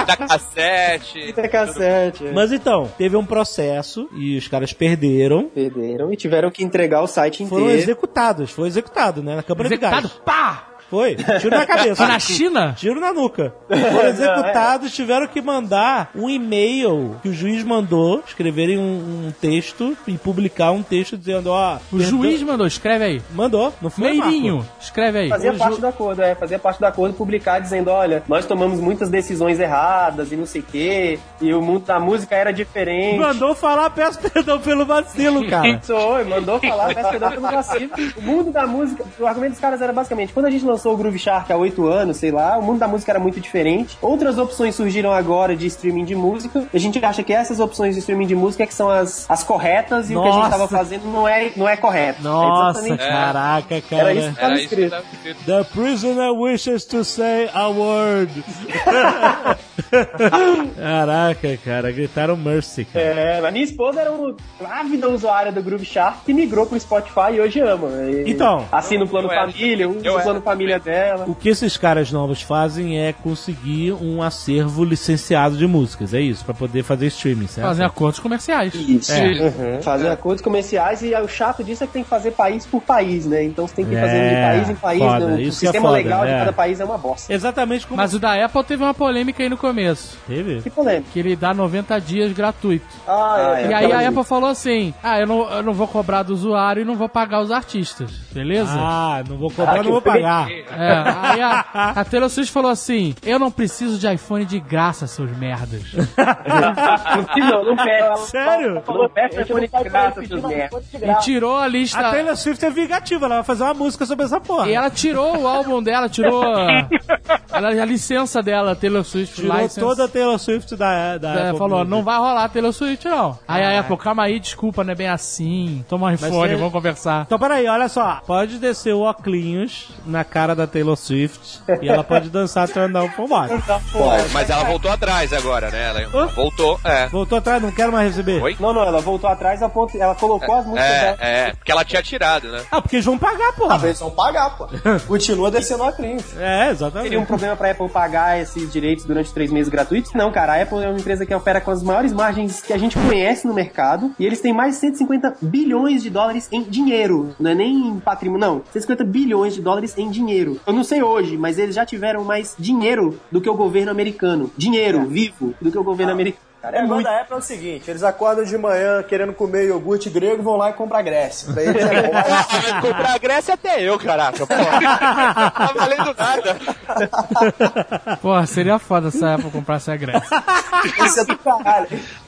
da cassete. Fita cassete. é. Mas então, teve um processo e os caras perderam. Perderam e tiveram que entregar o site Foram inteiro. executados, foi executado, né? Na Câmara Executado, de Gás. pá! Foi, tiro na cabeça. Foi na China? Tiro na nuca. Foram executados, tiveram que mandar um e-mail que o juiz mandou, escreverem um, um texto e publicar um texto dizendo, ó... O juiz mandou, escreve aí. Mandou, não foi, Meirinho, Marco? escreve aí. Fazia O parte ju- do acordo, é. Fazia parte do acordo publicar dizendo, olha, nós tomamos muitas decisões erradas e não sei o quê, e o mundo da música era diferente. Mandou falar, peço perdão pelo vacilo, cara. Foi, mandou falar, peço perdão pelo vacilo. O mundo da música, o argumento dos caras era basicamente, quando a gente lançou lançou o Groove Shark há oito anos, sei lá, o mundo da música era muito diferente. Outras opções surgiram agora de streaming de música. A gente acha que essas opções de streaming de música é que são as, as corretas e o que a gente Nossa. tava fazendo não é, não é correto. É Nossa, exatamente- caraca, Era cara. isso que tava Era isso que escrito. tava escrito. The prisoner wishes to say a word. Caraca, cara, gritaram mercy, cara. É, a minha esposa era uma ávida usuária do Groove Shark que migrou pro Spotify e hoje ama. E Então. Assina o plano Eu era. família, usa o era. plano família dela. O que esses caras novos fazem é conseguir um acervo licenciado de músicas, é isso, pra poder fazer streaming, certo? Fazem acordos comerciais. Isso. É. Uhum. Fazer acordos comerciais e o chato disso é que tem que fazer país por país, né? Então você tem que ir fazendo de É, país em país. foda, né? O é sistema foda, legal é. de cada país é uma bosta. Exatamente como Mas o da Apple teve uma polêmica aí no começo. teve. Que polêmica. Que ele dá 90 dias gratuito. Ah, E aí a Apple falou assim: Ah, eu não, eu não vou cobrar do usuário e não vou pagar os artistas. Beleza? Ah, não vou cobrar, Ah, não vou pagar. É, aí a, a Taylor Swift falou assim: Eu não preciso de iPhone de graça, seus merdas. Não, não pede. Sério? Não pede telefone de graça, seus merda. E tirou a lista. A Taylor Swift é vingativa, ela vai fazer uma música sobre essa porra. E ela tirou o álbum dela, tirou a, ela- a licença dela, Taylor Swift Tirou License. toda a Taylor Swift da, da É, Apple falou, Music. não vai rolar Taylor Swift, não. Aí a Apple, calma aí, desculpa, não é bem assim. Toma um iPhone, vamos conversar. Então, peraí, olha só. Pode descer o óculos na cara da Taylor Swift e ela pode dançar Turn Down for What. Mas ela voltou atrás agora, né? Ela voltou, é. Voltou atrás, não quero mais receber. Oi? Não, não, ela voltou atrás ao ponto. Ela colocou as músicas dela. É, é, porque ela tinha tirado, né? Ah, porque eles vão pagar, Ah, porra. eles vão pagar, pô. Continua descendo a cringe. É, exatamente. Seria um problema pra Apple pagar esses direitos durante três meses gratuitos? Não, cara. A Apple é uma empresa que opera com as maiores margens que a gente conhece no mercado e eles têm mais de 150 bilhões de dólares em dinheiro. Não é nem em patrimônio, não. 150 bilhões de dólares em dinheiro. Eu não sei hoje, mas eles já tiveram mais dinheiro do que o governo americano. Dinheiro vivo do que o governo americano. Cara, É, é o muito. da Apple é o seguinte, eles acordam de manhã querendo comer iogurte grego e vão lá e compram a Grécia. Pra eles é bom. Comprar a Grécia até eu, caraca. Pô. tá valendo nada. Porra, seria foda se a Apple comprasse a Grécia. Isso é do caralho.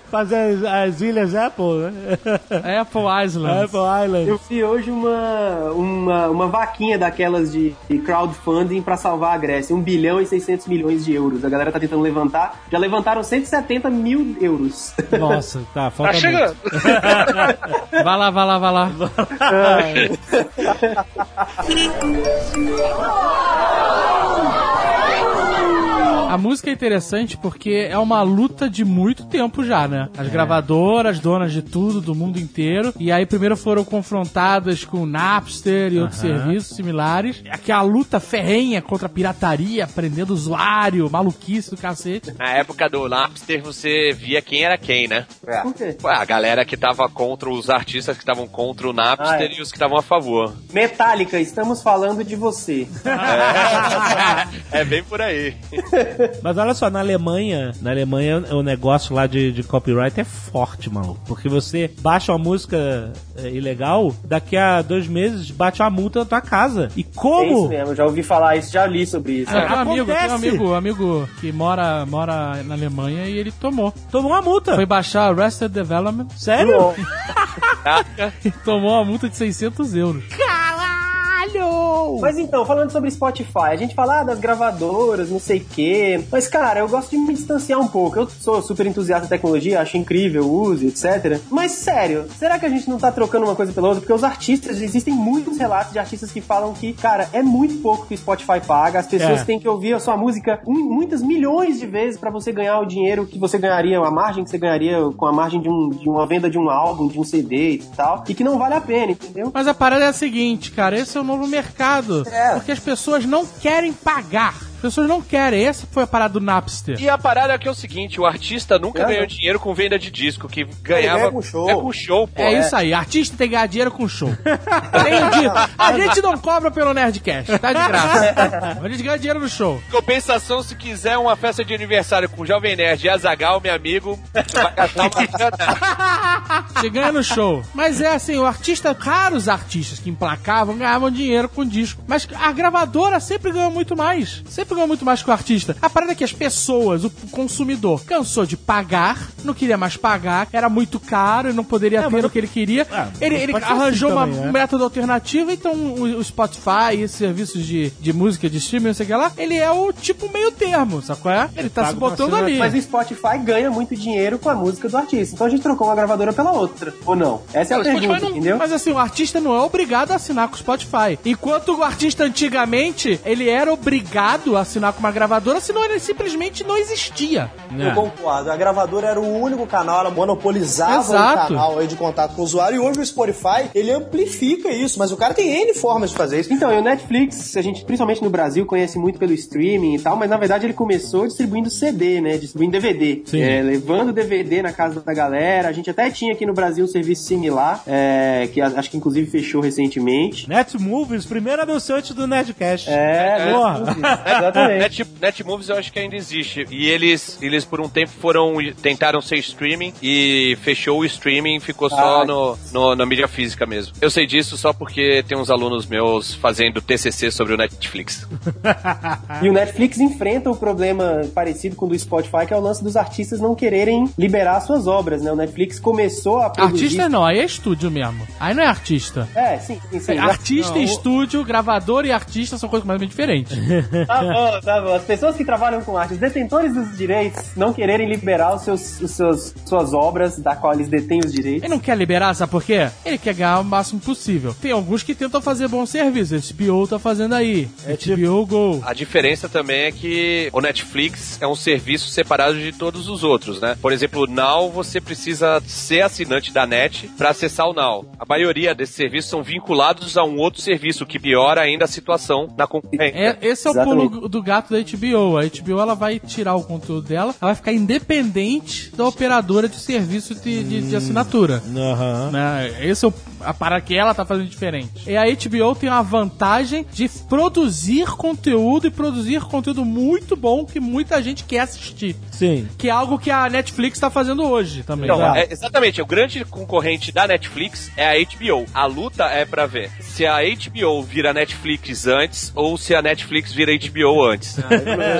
Fazer as, as ilhas Apple, né? Apple Island. Apple Island. Eu vi hoje uma, uma, uma vaquinha daquelas de, de crowdfunding pra salvar a Grécia. 1 bilhão e 600 milhões de euros. A galera tá tentando levantar. Já levantaram 170 mil euros. Nossa, tá, falta Tá chegando. Vai lá, vai lá, vai lá. A música é interessante porque é uma luta de muito tempo já, né? As gravadoras, donas de tudo, do mundo inteiro. E aí primeiro foram confrontadas com o Napster e outros serviços similares. Aqui é a luta ferrenha contra a pirataria, prendendo usuário, maluquice do cacete. Na época do Napster, você via quem era quem, né? Por quê? Ué, a galera que tava contra os artistas que estavam contra o Napster Ah, é. e os que estavam a favor. Metallica, estamos falando de você. É, é bem por aí. Mas olha só, na Alemanha, na Alemanha o negócio lá de, de copyright é forte, maluco. Porque você baixa uma música é, ilegal, daqui a dois meses bate uma multa na tua casa. E É isso como? mesmo, já ouvi falar isso, já li sobre isso. Eu tenho um amigo, tenho um amigo, amigo que mora, mora na Alemanha e ele tomou. Tomou uma multa. Foi baixar Arrested Development Sério? e tomou uma multa de 600 euros. Mas então, falando sobre Spotify, a gente fala ah, das gravadoras, não sei o quê. Mas, cara, eu gosto de me distanciar um pouco. Eu sou super entusiasta de tecnologia, acho incrível, uso, etc. Mas, sério, será que a gente não tá trocando uma coisa pela outra? Porque os artistas, existem muitos relatos de artistas que falam que, cara, é muito pouco que o Spotify paga. As pessoas É. têm que ouvir a sua música muitas milhões de vezes pra você ganhar o dinheiro que você ganharia, a margem que você ganharia com a margem de, um, de uma venda de um álbum, de um CD e tal. E que não vale a pena, entendeu? Mas a parada é a seguinte, cara, esse é o novo mercado. É. Porque as pessoas não querem pagar. As pessoas não querem. Essa foi a parada do Napster. E a parada é que é o seguinte, o artista nunca É. ganhou dinheiro com venda de disco, que ganhava... ganha com show. É com show, pô. É isso aí, artista tem que ganhar dinheiro com show. Entendi. A gente não cobra pelo Nerdcast, tá de graça. A gente ganha dinheiro no show. Compensação, se quiser uma festa de aniversário com o Jovem Nerd e Azagal, meu amigo, vai gastar uma. Você ganha no show. Mas é assim, o artista, raros artistas que emplacavam ganhavam dinheiro com disco. Mas a gravadora sempre ganhou muito mais. Sempre muito mais que o artista. A parada é que as pessoas, o consumidor, cansou de pagar, não queria mais pagar, era muito caro e não poderia ter o que ele queria. Ah, ele ele arranjou assim uma- também, um né? método alternativo, então o, o Spotify e esses serviços de, de música, de streaming, não sei o que lá, ele é o tipo meio termo, qual é? Ele tá se botando ali. Mas o Spotify ganha muito dinheiro com a música do artista. Então a gente trocou uma gravadora pela outra. Ou não? Essa é a Spotify pergunta, não- entendeu? Mas assim, o artista não é obrigado a assinar com o Spotify. Enquanto o artista antigamente, ele era obrigado a assinar com uma gravadora, senão ele simplesmente não existia. Eu concordo. A gravadora era o único canal, ela monopolizava Exato. o canal aí de contato com o usuário. E hoje o Spotify, ele amplifica isso. Mas o cara tem N formas de fazer isso. Então, e o Netflix, a gente, principalmente no Brasil, conhece muito pelo streaming e tal, mas na verdade ele começou distribuindo CD, né? Distribuindo DVD. Sim. É, levando DVD na casa da galera. A gente até tinha aqui no Brasil um serviço similar, é, que acho que inclusive fechou recentemente. Netmovies, primeiro anunciante do Nerdcast. É, Porra. Exatamente. Net, Netmovies eu acho que ainda existe. E eles, eles por um tempo foram. tentaram ser streaming e fechou o streaming e ficou só Ah. no, no- na mídia física mesmo. Eu sei disso só porque tem uns alunos meus fazendo TCC sobre o Netflix. E o Netflix enfrenta o problema parecido com o do Spotify, que é o lance dos artistas não quererem liberar suas obras, né? O Netflix começou a produzir... Artista não, aí é estúdio mesmo. Aí não é artista. É, sim, sim, sim. Artista Não, e o- estúdio, gravador e artista são coisas completamente diferentes. Tá tá bom. As pessoas que trabalham com arte, os detentores dos direitos, não quererem liberar os seus, os seus, suas obras, da qual eles detêm os direitos. Ele não quer liberar, sabe por quê? Ele quer ganhar o máximo possível. Tem alguns que tentam fazer bom serviço. HBO tá fazendo aí. HBO Go. A diferença também é que o Netflix é um serviço separado de todos os outros, né? Por exemplo, o Now você precisa ser assinante da net para acessar o Now. A maioria desses serviços são vinculados a um outro serviço, o que piora ainda a situação na concorrência. É, esse é o pulo do gato da HBO. A HBO ela vai tirar o conteúdo dela, ela vai ficar independente da operadora de serviço de, de- de assinatura. Aham. Né? Esse é o, a parada que ela tá fazendo diferente. E a HBO tem a vantagem de produzir conteúdo e produzir conteúdo muito bom que muita gente quer assistir. Sim. Que é algo que a Netflix tá fazendo hoje também. Então, é, exatamente, o grande concorrente da Netflix é a HBO. A luta é pra ver se a HBO vira Netflix antes ou se a Netflix vira HBO antes.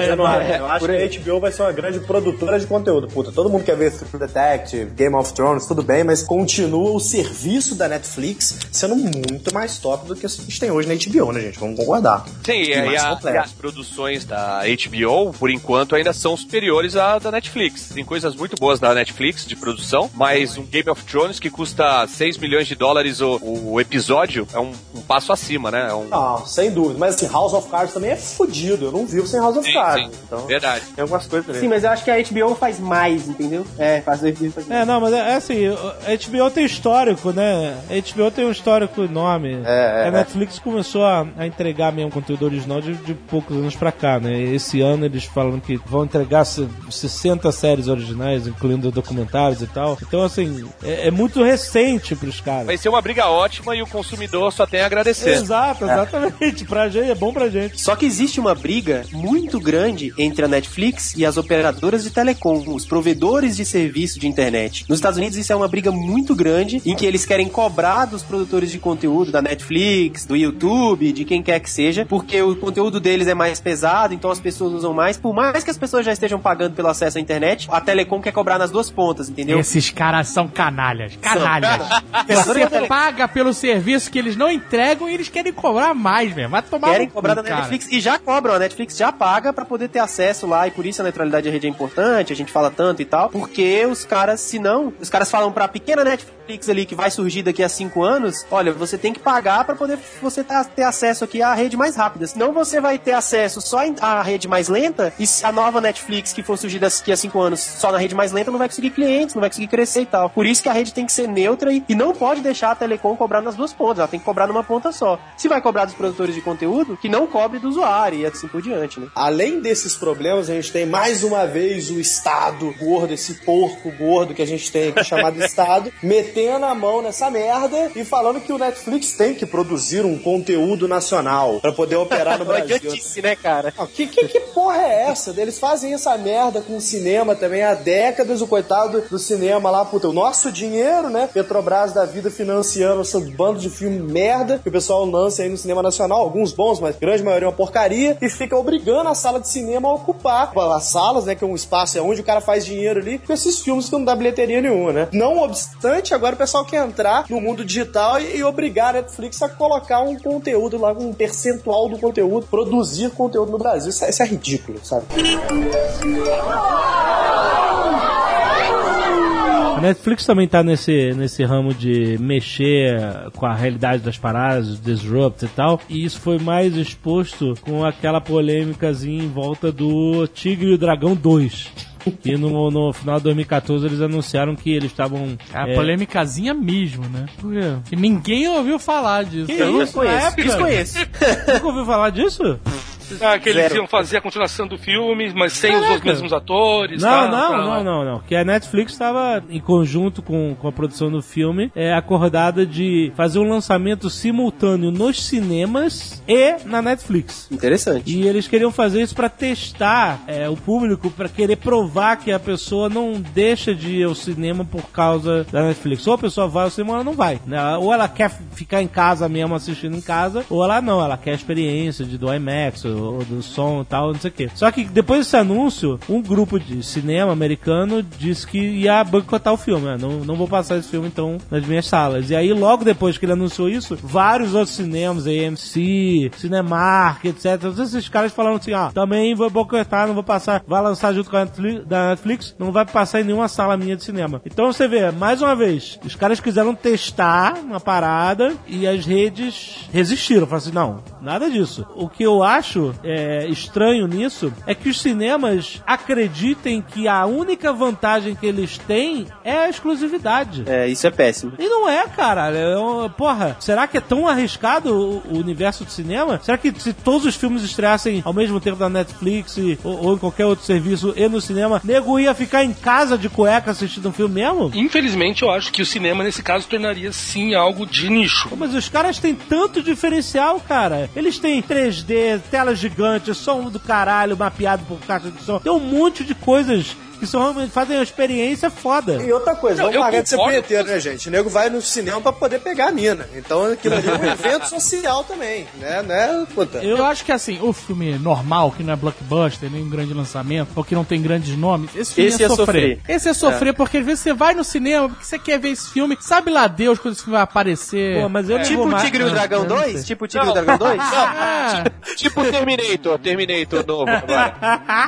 Eu, não- É, eu acho que a HBO vai ser uma grande produtora de conteúdo. Puta, todo mundo quer ver True Detective, Game of Thrones, tudo bem, mas continua o serviço da Netflix sendo muito mais top do que a gente tem hoje na HBO, né, gente? Vamos concordar. Sim, E e, mais a- e as produções da HBO, por enquanto, ainda são superiores à da Netflix. Tem coisas muito boas da Netflix de produção, mas um Game of Thrones que custa 6 milhões de dólares o, o episódio é um, um passo acima, né? É um, Não, sem dúvida. Mas assim, House of Cards também é fodido. Eu não vivo sem House of Cards. sim, Então, verdade. tem algumas coisas ali. Sim, mas eu acho que a HBO faz mais, entendeu? É, faz faz- É, não, mas é, é assim, a HBO tem histórico, né? A HBO tem um histórico enorme. É, é, a Netflix começou a, a entregar mesmo conteúdo original de, de poucos anos pra cá, né? Esse ano eles falam que vão entregar se- 60 séries originais, incluindo documentários e tal. Então, assim, é, é muito recente pros caras. Vai ser uma briga ótima e o consumidor só tem a agradecer. Exato, exatamente. Pra gente, é bom pra gente. Só que existe uma briga muito grande entre a Netflix e as operadoras de telecom, os provedores de serviço de internet. Nos Estados Unidos isso é uma briga muito grande em que eles querem cobrar dos produtores de conteúdo da Netflix, do YouTube, de quem quer que seja, porque o conteúdo deles é mais pesado, então as pessoas usam mais. Por mais que as pessoas já estejam pagando pelo acesso à internet, a telecom quer cobrar nas duas pontas, entendeu? Esses caras são canalhas. Canalhas. Você paga pelo serviço que eles não entregam e eles querem cobrar mais, mesmo. Vai tomar querem cu, cobrar da. Netflix e já cobram. A Netflix já paga pra poder ter acesso lá e por isso a neutralidade de rede é importante, a gente fala tanto e tal, porque os caras, se não, os caras falam pra pequena Netflix ali que vai surgir daqui a cinco anos, olha, você tem que pagar pra poder você tá- ter acesso aqui à rede mais rápida. Senão você vai ter acesso só à rede mais lenta e a nova Netflix que for surgir daqui a cinco anos só na rede mais lenta não vai conseguir clientes, não vai conseguir crescer e tal. Por isso que a rede tem que ser neutra e, e não pode deixar a telecom cobrar nas duas pontas, ela tem que cobrar numa ponta só. Se vai cobrar dos produtores de conteúdo, que não cobre do usuário e assim por diante, né? Além desses problemas, a gente tem mais uma vez o Estado gordo, esse porco gordo que a gente tem aqui chamado Estado, metendo a mão nessa merda e falando que o Netflix tem que produzir um conteúdo nacional pra poder operar no Brasil. Idiotice, né, cara? Que, que, que porra é essa? Eles fazem essa merda com o cinema também há décadas, o coitado do cinema lá, puta, o nosso dinheiro, né? Petrobras da vida financiando esse bando de filme merda que o pessoal lança aí no cinema nacional, alguns bons, mas a grande maioria é uma porcaria, e fica obrigando a sala de cinema a ocupar as salas, né? Que é um espaço é onde o cara faz dinheiro ali, com esses filmes que não dá bilheteria nenhuma, né? Não obstante, agora o pessoal quer entrar no mundo digital e, e obrigar a Netflix a colocar um conteúdo lá, um percentual do conteúdo, produzir conteúdo no Brasil. Isso, é- isso é ridículo, sabe? A Netflix também tá nesse, nesse ramo de mexer com a realidade das paradas, disrupt e tal. E isso foi mais exposto com aquela polêmicazinha em volta do Tigre e o Dragão 2. E no, no final de 2014 eles anunciaram que eles estavam. A é, polêmicazinha mesmo, né? Que ninguém ouviu falar disso. Que isso? Na época? Desconheço. Nunca ouviu falar disso? Ah, que eles Zero. iam fazer a continuação do filme, mas sem os Caraca. mesmos atores. Não, tá, não, tá. não, não, não. Que a Netflix estava em conjunto com, com a produção do filme, é acordada de fazer um lançamento simultâneo nos cinemas e na Netflix. Interessante. E eles queriam fazer isso pra testar é, o público, pra querer provar que a pessoa não deixa de ir ao cinema por causa da Netflix. Ou a pessoa vai ao cinema ou ela não vai. né? Ou ela quer ficar em casa mesmo assistindo em casa, ou ela não, ela quer a experiência de, do IMAX ou, ou do som e tal, não sei o quê. Só que depois desse anúncio, um grupo de cinema americano disse que ia boicotar o filme. né? Não, não vou passar esse filme então nas minhas salas. E aí, logo depois que ele anunciou isso, vários outros cinemas, AMC, Cinemark, etc. Todos esses caras falaram assim: ó, também vou boicotar, não vou passar, vai lançar junto com a Netflix, não vai passar em nenhuma sala minha de cinema. Então você vê, mais uma vez, os caras quiseram testar uma parada e as redes resistiram. Falaram assim: não, nada disso. O que eu acho é, estranho nisso é que os cinemas acreditem que a única vantagem que eles têm é a exclusividade. É, isso é péssimo. E não é, cara. É porra, será que é tão arriscado o, o universo do cinema? Será que se todos os filmes estreassem ao mesmo tempo na Netflix e- ou, ou em qualquer outro serviço e no cinema, nego ia ficar em casa de cueca assistindo um filme mesmo? Infelizmente, eu acho que o cinema, nesse caso, tornaria sim algo de nicho. Mas os caras têm tanto diferencial, cara. Eles têm 3D, tela gigante, som do caralho mapeado por caixa de som. Tem um monte de coisas que são, realmente fazem uma experiência foda. E outra coisa, Não, vamos eu parar de ser punheteiro, né, gente? O nego vai no cinema pra poder pegar a mina. Então aquilo ali é um evento social também, né? né? Puta. Eu acho que assim, o filme normal, que não é blockbuster, nem um grande lançamento, ou que não tem grandes nomes, esse filme Esse é é sofrer. sofrer. Esse é sofrer porque às vezes você vai no cinema porque você quer ver esse filme, sabe lá Deus quando esse filme vai aparecer. Pô, mas eu não Tipo vou o mais- Tigre e o Dragão eu não 2? sei. Tipo o Tigre e o Dragão 2? Ah, Tipo Terminator, Terminator novo agora.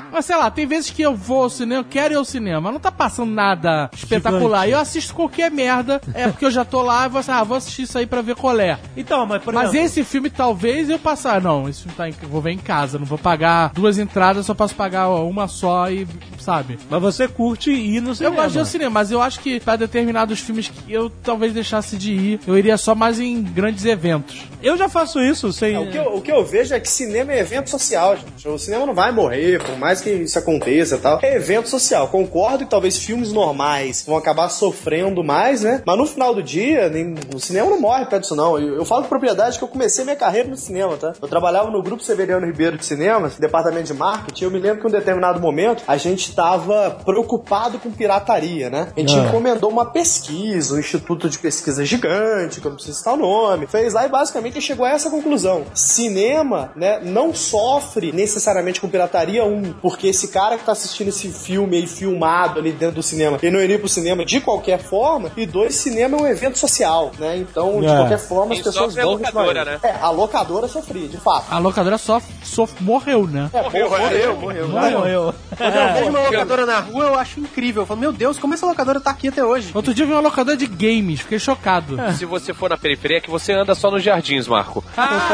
mas sei lá, tem vezes que eu vou ao cinema, eu quero ir ao cinema, não tá passando nada espetacular. Gigante. Eu assisto qualquer merda, é porque eu já tô lá e vou, assim, ah, vou assistir isso aí pra ver qual é. Então, mas por Mas exemplo, esse filme talvez eu passar. Não, esse filme tá em, eu vou ver em casa. Não vou pagar duas entradas, só posso pagar uma só e, sabe? mas você curte ir no Eu cinema. gosto de ir ao cinema, mas eu acho que pra determinados filmes que eu talvez deixasse de ir, eu iria só mais em grandes eventos. Eu já faço isso sem. É, o, que eu, o que eu vejo é que cinema é evento social, gente. O cinema não vai morrer, por mais que isso aconteça e tal. É evento social. Concordo que talvez filmes normais vão acabar sofrendo mais, né? Mas no final do dia, nem, o cinema não morre perto disso, não. Eu, eu falo com propriedade que eu comecei minha carreira no cinema, tá? Eu trabalhava no Grupo Severiano Ribeiro de Cinemas, departamento de marketing. Eu me lembro que em um determinado momento a gente estava preocupado com pirataria, né? A gente encomendou uma pesquisa, um instituto de pesquisa gigante, que eu não preciso citar o nome, fez lá e basicamente chegou a essa conclusão. Cinema, né, não sofre necessariamente com pirataria, um, porque esse cara que tá assistindo esse filme aí filmado ali dentro do cinema, ele não iria pro cinema de qualquer forma, e dois, cinema é um evento social, né? Então, de É. qualquer forma, as Quem pessoas é vão locadora, né? É, a locadora sofria, de fato. A locadora só, só morreu, né? É, Morreu, morreu, morreu. Não, eu. Quando eu vejo uma locadora na rua, eu acho incrível. Eu falo, meu Deus, como essa locadora tá aqui até hoje? Outro dia eu vi uma locadora de games, fiquei chocado. Se você for na periferia, é que você anda só nos jardins, Marco.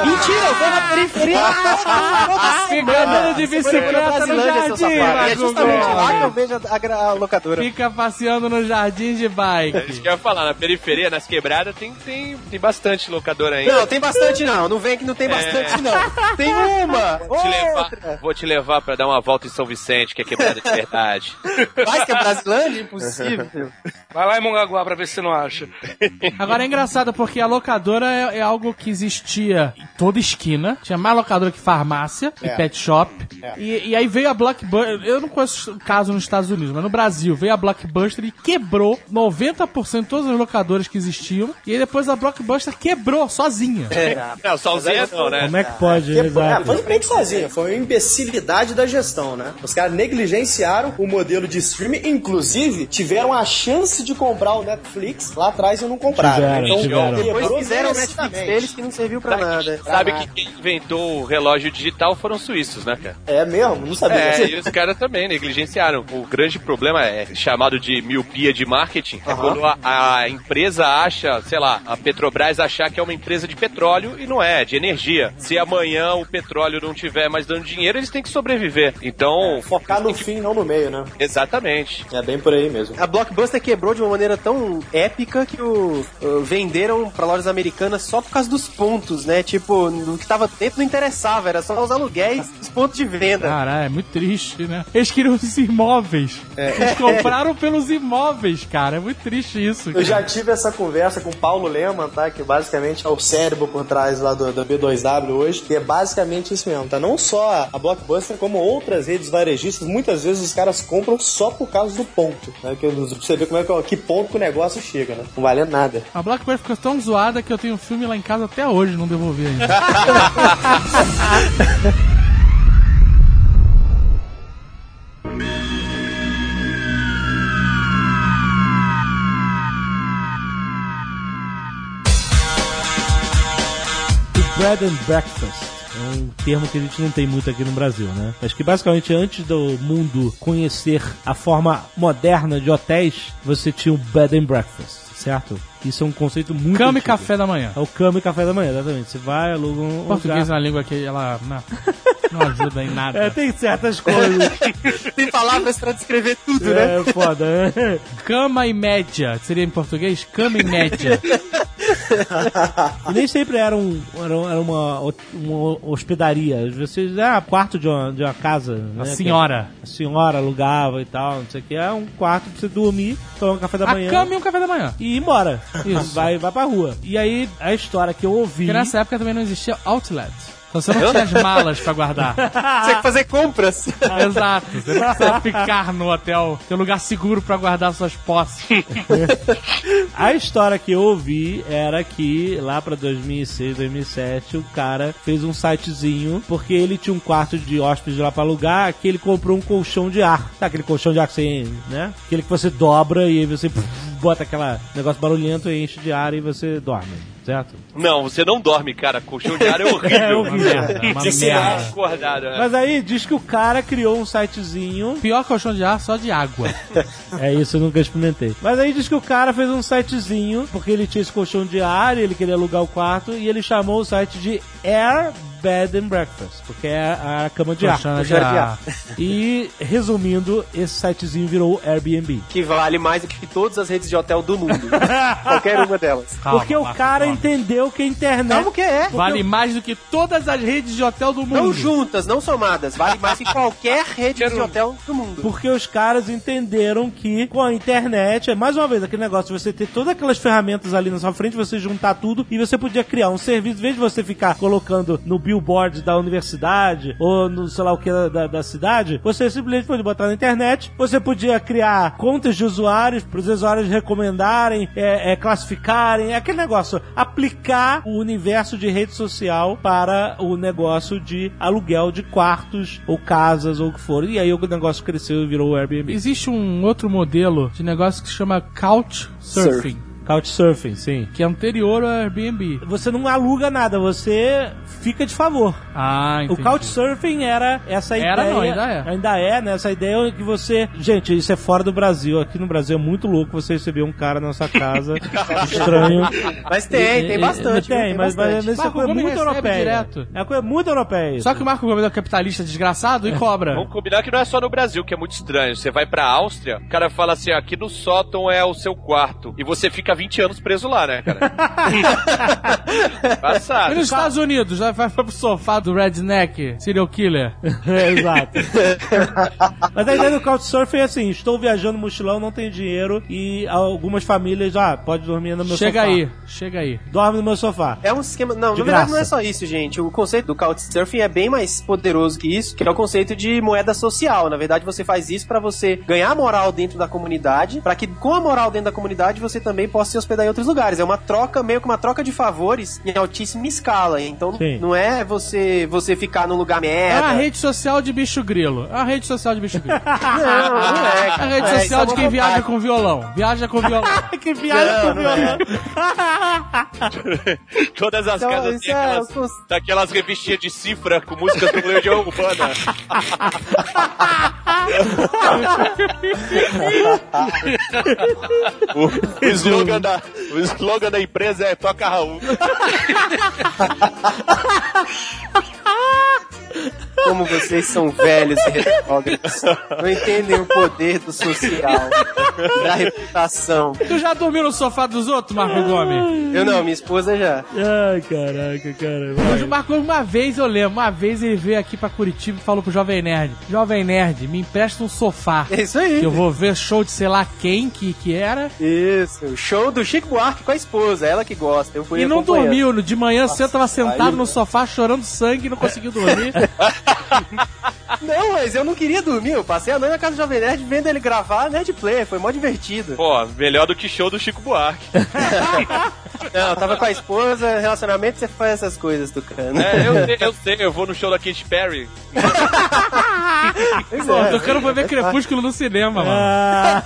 Mentira, eu vou na periferia toda Fica semana. andando de bicicleta no jardim. E é justamente lá que eu vejo a, a- a locadora. Fica passeando no jardim de É isso bike. que eu ia falar, na periferia, nas quebradas, tem, tem, tem bastante locadora ainda. Não, tem bastante não. Não vem que não tem bastante não. Tem uma, Vou te, levar, vou te levar pra dar uma volta em São Vicente, que é quebrada de verdade. Mais que é Brasilândia? Impossível. Vai lá em Mongaguá pra ver se você não acha. Agora é engraçado porque a locadora é, é algo que existia em toda esquina. Tinha mais locadora que farmácia e É. pet shop. E, e aí veio a Blockbuster. Eu não conheço caso no, Estados Unidos, mas no Brasil veio a Blockbuster e quebrou 90% de todas as locadoras que existiam. E aí depois a Blockbuster quebrou sozinha. Não, sozinha não, né? Como é que pode? Que- é, Exato. foi bem sozinha, foi uma imbecilidade da gestão, né? Os caras negligenciaram o modelo de streaming, inclusive tiveram a chance de comprar o Netflix lá atrás e não compraram. Tiveram, então, tiveram. quebrou Depois fizeram o Netflix deles que não serviu pra nada. Sabe que quem inventou o relógio digital foram os suíços, né, cara? É mesmo? Não sabia. É, e os caras também negligenciaram. O grande problema é chamado de miopia de marketing. É quando a, a empresa acha, sei lá, a Petrobras achar que é uma empresa de petróleo e não é, é de energia. Se amanhã o petróleo não tiver mais dando dinheiro, eles têm que sobreviver. Então, Focar no fim, não no meio, né? exatamente. É bem por aí mesmo. A Blockbuster quebrou de uma maneira tão épica que o, o- venderam pra lojas americanas só por causa dos pontos, né? Tipo, o que tava dentro não interessava, era só os aluguéis, os pontos de venda. Caralho, é muito triste, né? Eles queriam os imóveis. Eles compraram pelos imóveis, cara. É muito triste isso. Eu já tive essa conversa com o Paulo Leman, tá? Que basicamente é o cérebro por trás lá do, do B2W hoje. E é basicamente isso mesmo, tá? Não só a Blockbuster, como outras redes varejistas. Muitas vezes os caras compram só por causa do ponto. Né? Que, você ver como é que, que ponto que o negócio chega, né? Não valendo nada. A Blackbird ficou tão zoada que eu tenho um filme lá em casa até hoje, não devolvi ainda. bread and breakfast. É um termo que a gente não tem muito aqui no Brasil, né? Mas que basicamente antes do mundo conhecer a forma moderna de hotéis, você tinha o bed and breakfast, certo? Isso é um conceito muito Cama e café da manhã. É o cama e café da manhã, exatamente. Você vai, aluga um Português lugar. uma língua que ela não, ajuda em nada. É, tem certas coisas. Tem palavras pra descrever tudo, né? é foda. né? Cama e média. Seria em português? Cama e média. E nem sempre era, um, era, um- era uma, uma hospedaria. Você, ah, quarto de uma, de uma casa. A né? senhora. Que a senhora alugava e tal, não sei o que. É um quarto pra você dormir, tomar um café da A manhã. cama e um café da manhã. E ir embora. Isso. Vai, vai pra rua. E aí, a história que eu ouvi. Porque nessa época também não existia outlet. Então você não tinha as malas pra guardar. Você tem que fazer compras. Exato. Você não precisa ficar no hotel. Tem um lugar seguro pra guardar suas posses. A história que eu ouvi era que lá pra 2006, 2007, o cara fez um sitezinho porque ele tinha um quarto de hóspede lá pra alugar que ele comprou um colchão de ar. Sabe aquele colchão de ar que você, né? Aquele que você dobra e aí você bota aquela negócio barulhento e enche de ar e você dorme, certo? Não, você não dorme, cara. Colchão de ar é horrível. É horrível. Merda, uma merda. Acordado, é. Mas aí diz que o cara criou um sitezinho Pior colchão de ar, só de água. É isso, eu nunca experimentei. Mas aí diz que o cara fez um sitezinho, porque ele tinha esse colchão de ar, e ele queria alugar o quarto, e ele chamou o site de Air Bed and Breakfast, porque é a cama de ar. Colchão de ar. E, resumindo, esse sitezinho virou Airbnb. Que vale mais do que todas as redes de hotel do mundo. Qualquer uma delas. Calma, porque o Marco, cara calma. entendeu que a internet... Como que é? Vale mais do que todas as redes de hotel do mundo. Não juntas, não somadas. Vale mais que qualquer rede de hotel do mundo. Porque os caras entenderam que com a internet, é mais uma vez aquele negócio de você ter todas aquelas ferramentas ali na sua frente, você juntar tudo e você podia criar um serviço, em vez de você ficar colocando no billboard da universidade ou no sei lá o que da, da- da cidade, você simplesmente podia botar na internet, você podia criar contas de usuários para os usuários recomendarem, é, é, classificarem, é aquele negócio, aplicar o universo de rede social para o negócio de aluguel de quartos ou casas ou o que for. E aí o negócio cresceu e virou o Airbnb. Existe um outro modelo de negócio que se chama Couchsurfing, Couchsurfing, sim. que é anterior ao Airbnb. Você não aluga nada, você fica de favor. Ah, O entendi. Couchsurfing era essa Era, ideia. não, ainda é. Ainda é, né? Essa ideia que você. Gente, isso é fora do Brasil. Aqui no Brasil é muito louco você receber um cara na sua casa estranho. Mas tem, tem bastante. Tem, viu? mas, mas bastante. isso é coisa Gomes muito europeia. direto. É uma coisa muito europeia. Só que o Marco Gomes é um capitalista desgraçado e cobra. Vamos combinar que não é só no Brasil, que é muito estranho. Você vai pra Áustria, o cara fala assim: aqui no sótão é o seu quarto. E você fica fica 20 anos preso lá, né, cara? E Passado. nos Estados Unidos, vai, vai pro sofá do redneck, serial killer. É, Exato. Mas a ideia do Couchsurfing é assim: estou viajando mochilão, não tenho dinheiro e algumas famílias, ah, pode dormir no meu Chega sofá. aí, chega aí. Dorme no meu sofá. É um esquema. Não, De na verdade graça. não é só isso, gente. O conceito do Couchsurfing é bem mais poderoso que isso, que é o conceito de moeda social. Na verdade, você faz isso pra você ganhar moral dentro da comunidade, pra que com a moral dentro da comunidade você também possa se hospedar em outros lugares. É uma troca, meio que uma troca de favores em altíssima escala. Então Sim. não é você você ficar num lugar É merda. uma rede social de bicho grilo. É uma rede social de bicho grilo. Não, não é. É a rede É, social é de quem viaja com violão. Viaja com violão. que viagem Não, com não é. violão. Todas as Então, casas têm é aquelas, cons- daquelas revistinhas de cifra com músicas do Legião Urbana. o, o slogan da, o slogan da empresa é Toca Raul. Como vocês são velhos e retrógrados. Não entendem o poder do social, da reputação. Tu já dormiu no sofá dos outros, Marco Gomes? Eu não, minha esposa já. Ai, caraca, cara. O Marco Gomes, uma vez eu lembro, uma vez ele veio aqui pra Curitiba e falou pro Jovem Nerd: Jovem Nerd, me empresta um sofá. É isso aí. Que eu vou ver show de sei lá quem que, que era. Isso, show do Chico Buarque com a esposa, ela que gosta. Eu fui E não dormiu. De manhã cedo tava sentado no sofá chorando sangue e não conseguiu dormir. Não, mas eu não queria dormir. Eu passei a noite na casa do Jovem Nerd vendo ele gravar Nerd Play. Foi mó divertido. Pô, melhor do que show do Chico Buarque. Não, eu tava com a esposa, relacionamento, você faz essas coisas, Tucano. É, eu sei, eu sei, eu vou no show da Katy Perry. Pois Pô, é. o cara foi ver Crepúsculo no cinema, mano.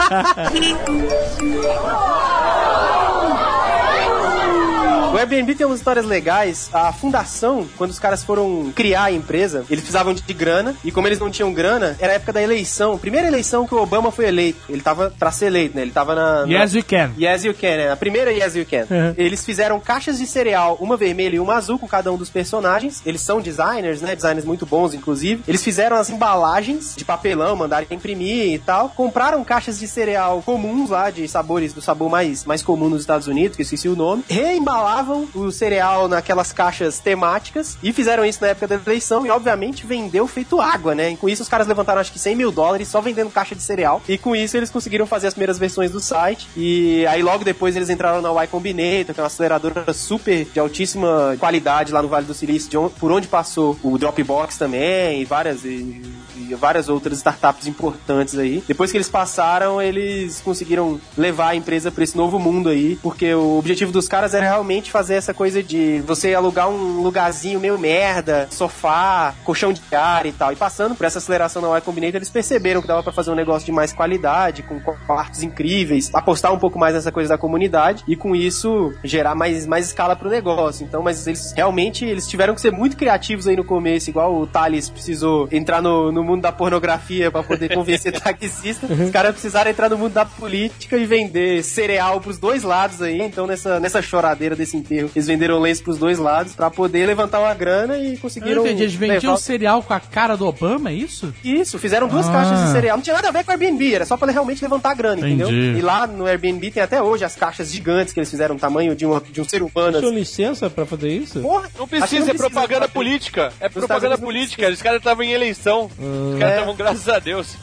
O Airbnb tem umas histórias legais. A fundação, quando os caras foram criar a empresa, eles precisavam de grana. E como eles não tinham grana, era a época da eleição. Primeira eleição que o Obama foi eleito. Ele tava pra ser eleito, né? Ele tava na. na- Yes, we can. Yes You Can, né? A primeira Yes You Can. Eles fizeram caixas de cereal, uma vermelha e uma azul com cada um dos personagens. Eles são designers, né? Designers muito bons, inclusive. Eles fizeram as embalagens de papelão, mandaram imprimir e tal. Compraram caixas de cereal comuns lá, de sabores, do sabor mais, mais comum nos Estados Unidos, que eu esqueci o nome. Reembalavam o cereal naquelas caixas temáticas e fizeram isso na época da eleição e, obviamente, vendeu feito água, né? E com isso, os caras levantaram acho que 100 mil dólares só vendendo caixa de cereal. E com isso, eles conseguiram fazer as primeiras versões do site. E aí, logo depois, eles entraram na Y Combinator, que é uma aceleradora super de altíssima qualidade lá no Vale do Silício, de on- por onde passou o Dropbox também e várias. E, e várias outras startups importantes aí. Depois que eles passaram, eles conseguiram levar a empresa para esse novo mundo aí, porque o objetivo dos caras era realmente fazer essa coisa de você alugar um lugarzinho meio merda, sofá, colchão de ar e tal. E passando por essa aceleração na Y Combinator, eles perceberam que dava para fazer um negócio de mais qualidade, com quartos incríveis, apostar um pouco mais nessa coisa da comunidade e com isso gerar mais, mais escala pro negócio. Então, mas eles realmente eles tiveram que ser muito criativos aí no começo, igual o Thales precisou entrar no, no mundo da pornografia para poder convencer taxista. Os caras precisaram entrar no mundo da política e vender cereal pros dois lados aí. Então, nessa, nessa choradeira desse enterro, eles venderam lenço pros dois lados para poder levantar uma grana e Eu conseguiram. não entendi, eles vendiam levar- o cereal com a cara do Obama, é isso? isso, fizeram duas Ah. caixas de cereal. Não tinha nada a ver com o Airbnb, era só pra realmente levantar a grana, entendeu? Entendi. E lá no Airbnb tem até hoje as caixas gigantes que eles fizeram, o tamanho de, uma, de um ser humano. Tinham assim. licença pra fazer isso? Porra, Não precisa, não é propaganda fazer. política. É propaganda política. Os caras estavam em eleição. Os caras estavam, graças a Deus.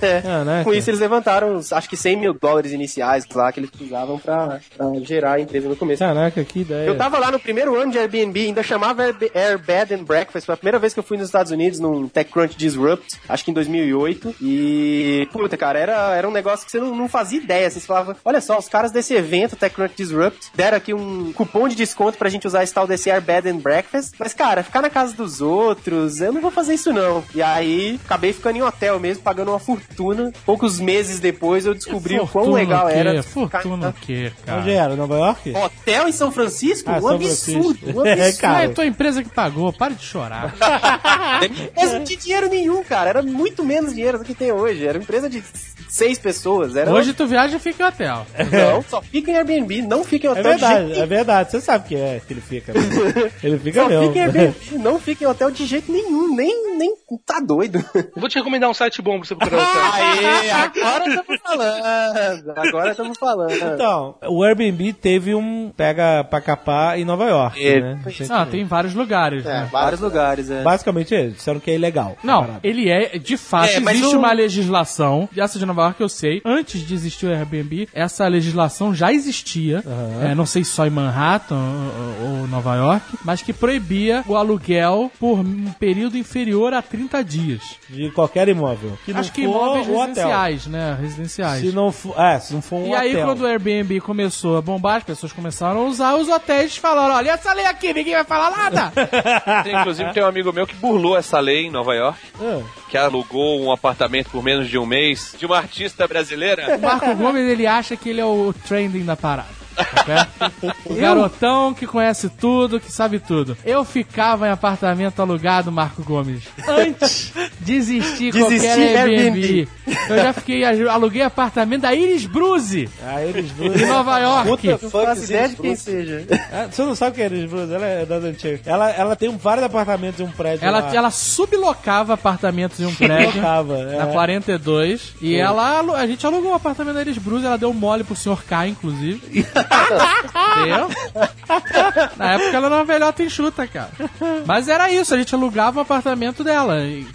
Caraca. Com isso eles levantaram, os, acho que 100 mil dólares iniciais lá que eles precisavam pra, pra gerar a empresa no começo. Caraca, que ideia. Eu tava lá no primeiro ano de Airbnb, ainda chamava Air, Air Bed and Breakfast. Foi a primeira vez que eu fui nos Estados Unidos num TechCrunch Disrupt, acho que em 2008. E, puta, cara, era, era um negócio que você não, não fazia ideia. Assim, você falava, olha só, os caras desse evento, TechCrunch Disrupt, deram aqui um cupom de desconto pra gente usar esse tal desse Air Bed and Breakfast. Mas, cara, ficar na casa dos outros, eu não vou fazer isso não. E aí, acabei ficando em hotel mesmo, pagando uma fortuna. Poucos meses depois eu descobri o quão legal era. Fortuna o quê, cara? Onde era? Nova York? Hotel em São Você Francisco? Ah, um absurdo, Francisco. É, absurdo. cara. É tua empresa que pagou, pare de chorar. Mas não tinha dinheiro nenhum, cara. Era muito menos dinheiro do que tem hoje. Era uma empresa de seis pessoas. Era... Hoje tu viaja e fica em hotel. Não, só fica em Airbnb, não fica em É hotel de verdade, é verdade. Você sabe que é que ele fica. né? Ele fica Só mesmo. fica em Airbnb, não fica em hotel de jeito nenhum, nem, nem tá doido. Vou te recomendar um site bom pra você procurar. site. Aê, agora estamos falando, agora estamos falando. Então, o Airbnb teve um pega pra capar em Nova York, É, né? Ah, tem vários lugares, né? Vários lugares, é. Basicamente é, disseram que é ilegal. a Não, ele é, de fato, É, existe o- uma legislação, e essa de Nova York eu sei, antes de existir o Airbnb, essa legislação já existia, é, não sei se só em Manhattan ou, ou Nova York, mas que proibia o aluguel por um período inferior a 30 dias. De qualquer imóvel. Que Acho que imóveis o hotel. residenciais, né? Residenciais. Se não for, é, se não for um E aí, hotel. quando o Airbnb começou a bombar, as pessoas começaram a usar, os hotéis falaram, olha essa lei aqui, ninguém vai falar nada. Tem, inclusive, tem um amigo meu que burlou essa lei em Nova York, Ah, que alugou um apartamento por menos de um mês de uma artista brasileira. O Marco Gomes, ele acha que ele é o trending da parada. Ok? O garotão que conhece tudo, que sabe tudo. Eu ficava em apartamento alugado, Marco Gomes, antes de existir qualquer Desistir Airbnb. Eu já fiquei, aluguei apartamento da Iris Bruce, a Elis em Bruce. Nova York. Não faço ideia de quem seja. Ah, Você não sabe quem é a Elis Bruce? Ela é das antigas. Ela, ela tem vários apartamentos em um prédio. Ela, lá. ela sublocava apartamentos em um prédio. Colocava, Na é. 42. E ela, alu- a gente alugou um apartamento da Iris Bruce, ela deu mole pro senhor K, inclusive. Entendeu? Na época ela era uma velhota enxuta, cara. Mas era isso, a gente alugava o apartamento dela. E,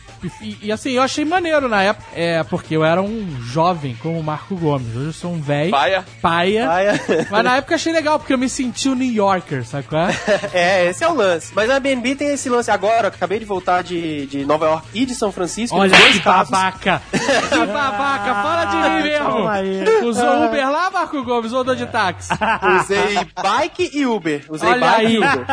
e- e, assim, eu achei maneiro na época. É, porque eu era um jovem como o Marco Gomes. Hoje eu sou um velho. Paia. Paia. Paia. Mas na época eu achei legal, porque eu me senti um New Yorker, sabe qual é? É, esse é o lance. Mas a Airbnb tem esse lance agora. Acabei de voltar de, de Nova York e de São Francisco. Olha que casos. babaca! Que babaca! Fala de mim mesmo! Usou Uber lá, Marco Gomes, ou andou de táxi? Usei bike e Uber. Usei Olha bike aí. e Uber.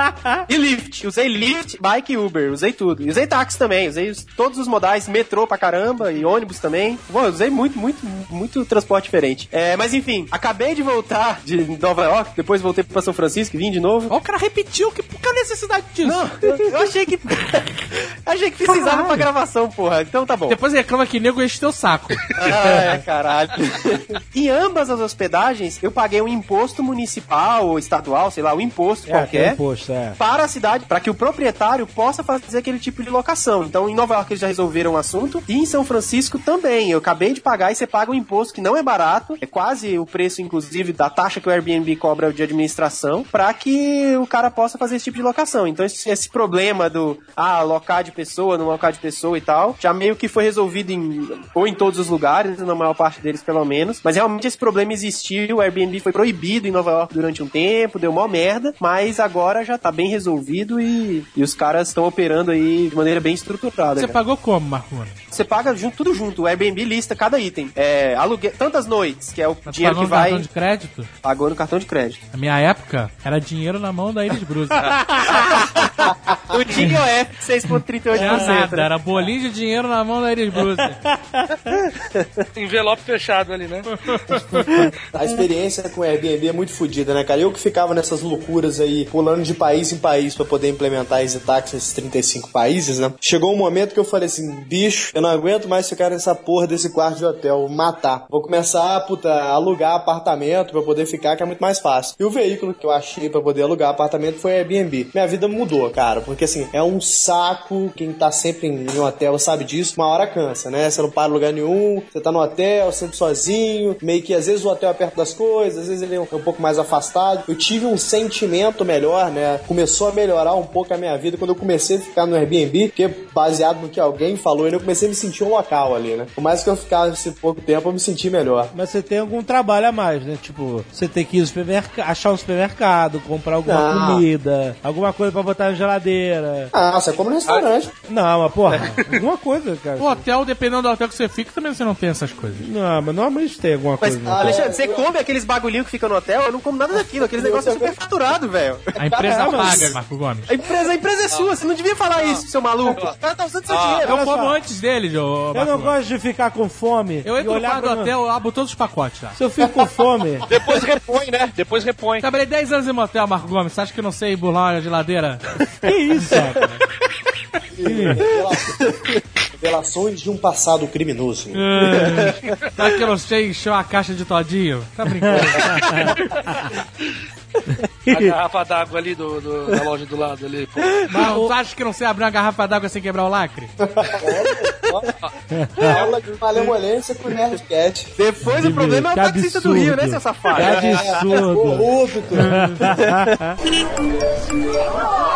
E Lyft. Usei Lyft, bike e Uber. Usei tudo. E usei táxi também. Usei os- todos os modais, metrô pra caramba e ônibus também. Eu usei muito, muito, muito transporte diferente. É, mas enfim, acabei de voltar de Nova York, depois voltei pra São Francisco, vim de novo. Ó, o cara repetiu, que a necessidade disso? Não, eu achei que. achei que precisava Caralho. pra gravação, porra. Então tá bom. Depois reclama que nego enche teu saco. Ah, caralho. em ambas as hospedagens, eu paguei um imposto municipal ou estadual, sei lá, um imposto É, qualquer. imposto, é. Para a cidade, para que o proprietário possa fazer aquele tipo de locação. Então, em Nova York eles já resolveram o assunto e em São Francisco também. Eu acabei de pagar e você paga um imposto que não é barato, é quase o preço, inclusive, da taxa que o Airbnb cobra de administração, para que o cara possa fazer esse tipo de locação. Então, esse, esse problema do ah, locar de pessoa, não locar de pessoa e tal, já meio que foi resolvido em ou em todos os lugares, na maior parte deles pelo menos. Mas realmente esse problema existiu, o Airbnb foi proibido em Nova York durante um tempo, deu mó merda, mas agora já tá bem resolvido e, e os caras estão operando aí de maneira bem estruturada. Você cara. pagou como, Marco? Gomes? Você paga junto, tudo junto, o Airbnb lista cada item. É, alugue... tantas noites, que é o Mas dinheiro pagou que no vai. cartão de crédito? Pagou no cartão de crédito. Na minha época, era dinheiro na mão da Iris Bruce. O TIGOF 6,38%. Era nada, era bolinho de dinheiro na mão da Iris Bruce. Envelope fechado ali, né? A experiência com o Airbnb é muito fodida, né, cara? Eu que ficava nessas loucuras aí, pulando de país em país pra poder implementar Easy Tax nesses 35 países, né? Chegou um momento que eu falei assim, bicho, eu não aguento mais ficar nessa porra desse quarto de hotel, vou matar. Vou começar, puta, a alugar apartamento pra poder ficar, que é muito mais fácil. E o veículo que eu achei pra poder alugar apartamento foi Airbnb. Minha vida mudou, cara, porque assim, é um saco, quem tá sempre em hotel sabe disso, uma hora cansa, né? Você não para lugar nenhum, você tá no hotel, sempre sozinho, meio que às vezes o hotel é perto das coisas, às vezes ele é um, um pouco mais afastado. Eu tive um sentimento melhor, né? Começou a melhorar um pouco a minha vida quando eu comecei a ficar no Airbnb, porque baseado no que alguém falou, eu comecei a me sentir um local ali, né? Por mais que eu ficasse pouco tempo, eu me senti melhor. Mas você tem algum trabalho a mais, né? Tipo, você tem que ir no supermercado, achar um supermercado, comprar alguma Não. comida, alguma coisa pra botar na geladeira. Ah, você come no restaurante. Não, mas porra, alguma coisa, cara. O hotel, dependendo do hotel que você fica, também você não tem essas coisas. Não, mas normalmente tem alguma Mas, coisa. Alexandre, você come aqueles bagulhinhos que ficam no hotel? Eu não como nada daquilo. Aqueles negócios super faturados, velho. A empresa Caramba, paga, Marco Gomes. A empresa, a empresa é sua, você não devia falar isso, seu maluco. O cara tá usando seu dinheiro. Eu olha como só. antes dele, ô, Eu não Gomes. gosto de ficar com fome. Eu entro no do hotel, eu abro todos os pacotes já. Se eu fico com fome, Depois repõe, né? Depois repõe. Trabalhei 10 anos em motel, Marco Gomes. Você acha que eu não sei burlar uma geladeira? que isso, cara? Revelações de um passado criminoso. Sabe que eu não sei encher uma caixa de todinho? Tá brincando? A garrafa d'água ali do, do- da loja do lado ali. Pô. Mas você acha que não sei abrir uma garrafa d'água sem quebrar o lacre? Aula de malemolência com o Nerdcat. Depois o problema é o Que taxista do Rio, né, absurdo. seu safado? Que absurdo. Corrupto. Eu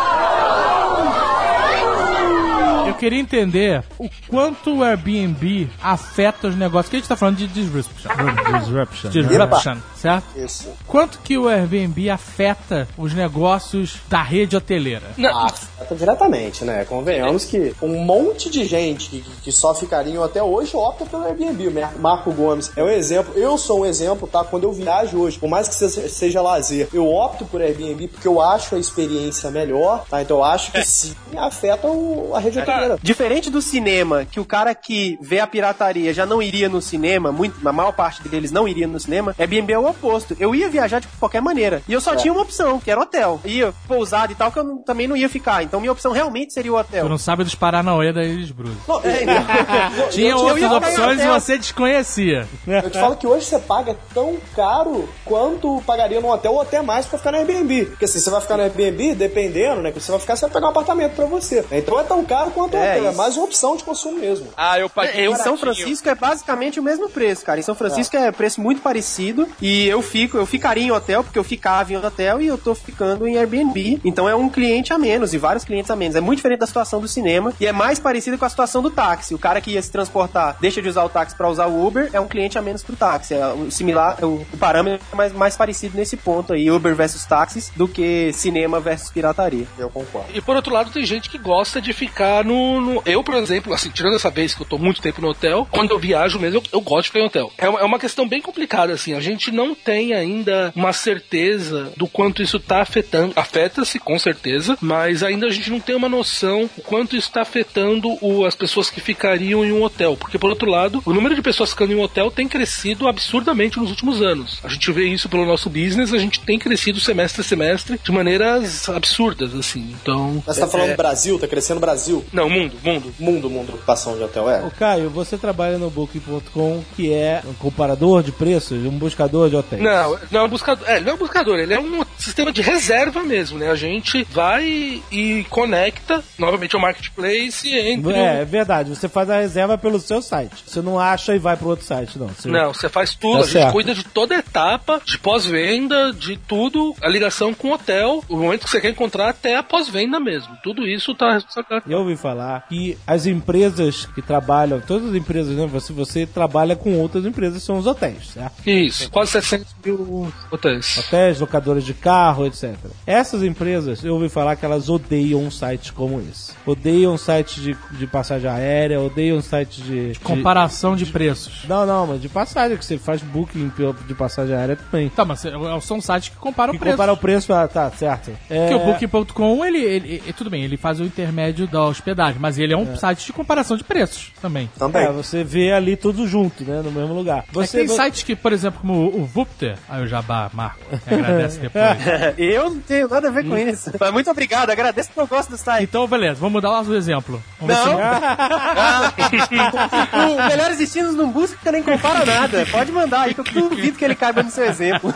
queria entender o quanto o Airbnb afeta os negócios. Que a gente tá falando de disruption. Disruption. Disruption, certo? Isso. Quanto que o Airbnb afeta os negócios da rede hoteleira? Ah, afeta diretamente, né? Convenhamos que um monte de gente que, que só ficaria em hotel hoje opta pelo Airbnb. Marco Gomes é um exemplo. Eu sou um exemplo, tá? Quando eu viajo hoje, por mais que seja, seja lazer, eu opto por Airbnb porque eu acho a experiência melhor, tá? Então eu acho que sim, afeta o- a rede hoteleira. Diferente do cinema, que o cara que vê a pirataria já não iria no cinema, muito, a maior parte deles não iria no cinema, Airbnb é o oposto. Eu ia viajar de qualquer maneira. E eu só tinha uma opção, que era hotel. Ia pousada e tal, que eu não- também não ia ficar. Então minha opção realmente seria o hotel. Tu não sabe dos Paranauê da Ilha Bruce. Não, é, não, Tinha eu outras opções e você desconhecia. Eu te falo que hoje você paga tão caro quanto pagaria num hotel ou até mais pra ficar no Airbnb. Porque assim, você vai ficar no Airbnb, dependendo, né? Que você vai ficar, você vai pegar um apartamento pra você. Então é tão caro quanto o É, hotel. É isso. mais uma opção de consumo mesmo. Ah, eu paguei Em São. Francisco é basicamente o mesmo preço, cara. Em São Francisco é, preço muito parecido e eu fico, eu ficaria em hotel porque eu ficava em hotel e eu tô ficando em Airbnb. Então é um cliente a menos e vários clientes a menos. É muito diferente da situação do cinema e é mais parecido com a situação do táxi. O cara que ia se transportar deixa de usar o táxi para usar o Uber é um cliente a menos pro táxi. É o similar, é o, o parâmetro é mais, mais parecido nesse ponto aí, Uber versus táxis, do que cinema versus pirataria. Eu concordo. E por outro lado, tem gente que gosta de ficar no, no- Eu, por exemplo, assim, tirando essa vez que eu tô muito tempo no hotel, quando eu viajo mesmo, eu, eu gosto de ficar em hotel. É uma, é uma questão bem complicada, assim. A gente não tem ainda uma certeza do quanto isso tá afetando. Afeta-se, com certeza, mas ainda a gente não tem uma noção o quanto isso tá afetando o- as pessoas que ficariam em um hotel. Porque, por outro lado, o número de pessoas ficando em um hotel tem crescido absurdamente nos últimos anos. A gente vê isso pelo nosso business, a gente tem crescido semestre a semestre de maneiras absurdas, assim. Então. Mas você tá falando é- Brasil, tá crescendo Brasil. Não, mundo, mundo. Mundo, mundo, ocupação de hotel, é. Ô Caio, você trabalha no Booking.com, que é um comparador de preços, um buscador de hotéis. Não, não é um buscador. É, não é um buscador, ele é um sistema de reserva mesmo, né? A gente vai e conecta novamente ao marketplace entre. É, é verdade. Você faz a reserva pelo seu site. Você não acha e vai pro outro site, não. Você... Não, você faz tudo, Tá a gente certo. cuida de toda a etapa, de pós-venda, de tudo, a ligação com o hotel, o momento que você quer encontrar até a pós-venda mesmo. Tudo isso tá. Eu ouvi falar que as empresas que trabalham, todas as empresas, né? Você, você trabalha com outras empresas, são os hotéis, certo? Isso, quase 700 mil hotéis. Hotéis, locadoras de carro, etc. Essas empresas, eu ouvi falar que elas odeiam um site como esse. Odeiam sites de, de passagem aérea, odeiam sites de. de- Comparação de preços. Não, não, mas de passagem, que você faz booking de passagem aérea também. Tá, mas é- são sites que comparam Que preços. compara o preço, ah, tá, certo. É, Porque o Booking.com, ele, ele, ele- tudo bem, ele faz o intermédio da hospedagem, mas ele é um site de comparação de preços também. Também. é, você vê ali tudo junto, né? No mesmo lugar. Você tem vo- sites que, por exemplo, como o, o Vupter, aí o Jabá, Marco, que agradece depois. Eu não tenho nada a ver com isso. Mas muito obrigado, agradeço porque eu gosto do site. Então, beleza, vamos mudar o exemplo. Vamos ver Não. se- o Melhores Destinos não busca nem compara nada. Pode mandar aí que eu duvido que ele caiba no seu exemplo.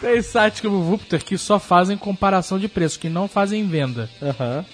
Tem sites como o Vupter que só fazem comparação de preços, que não fazem venda.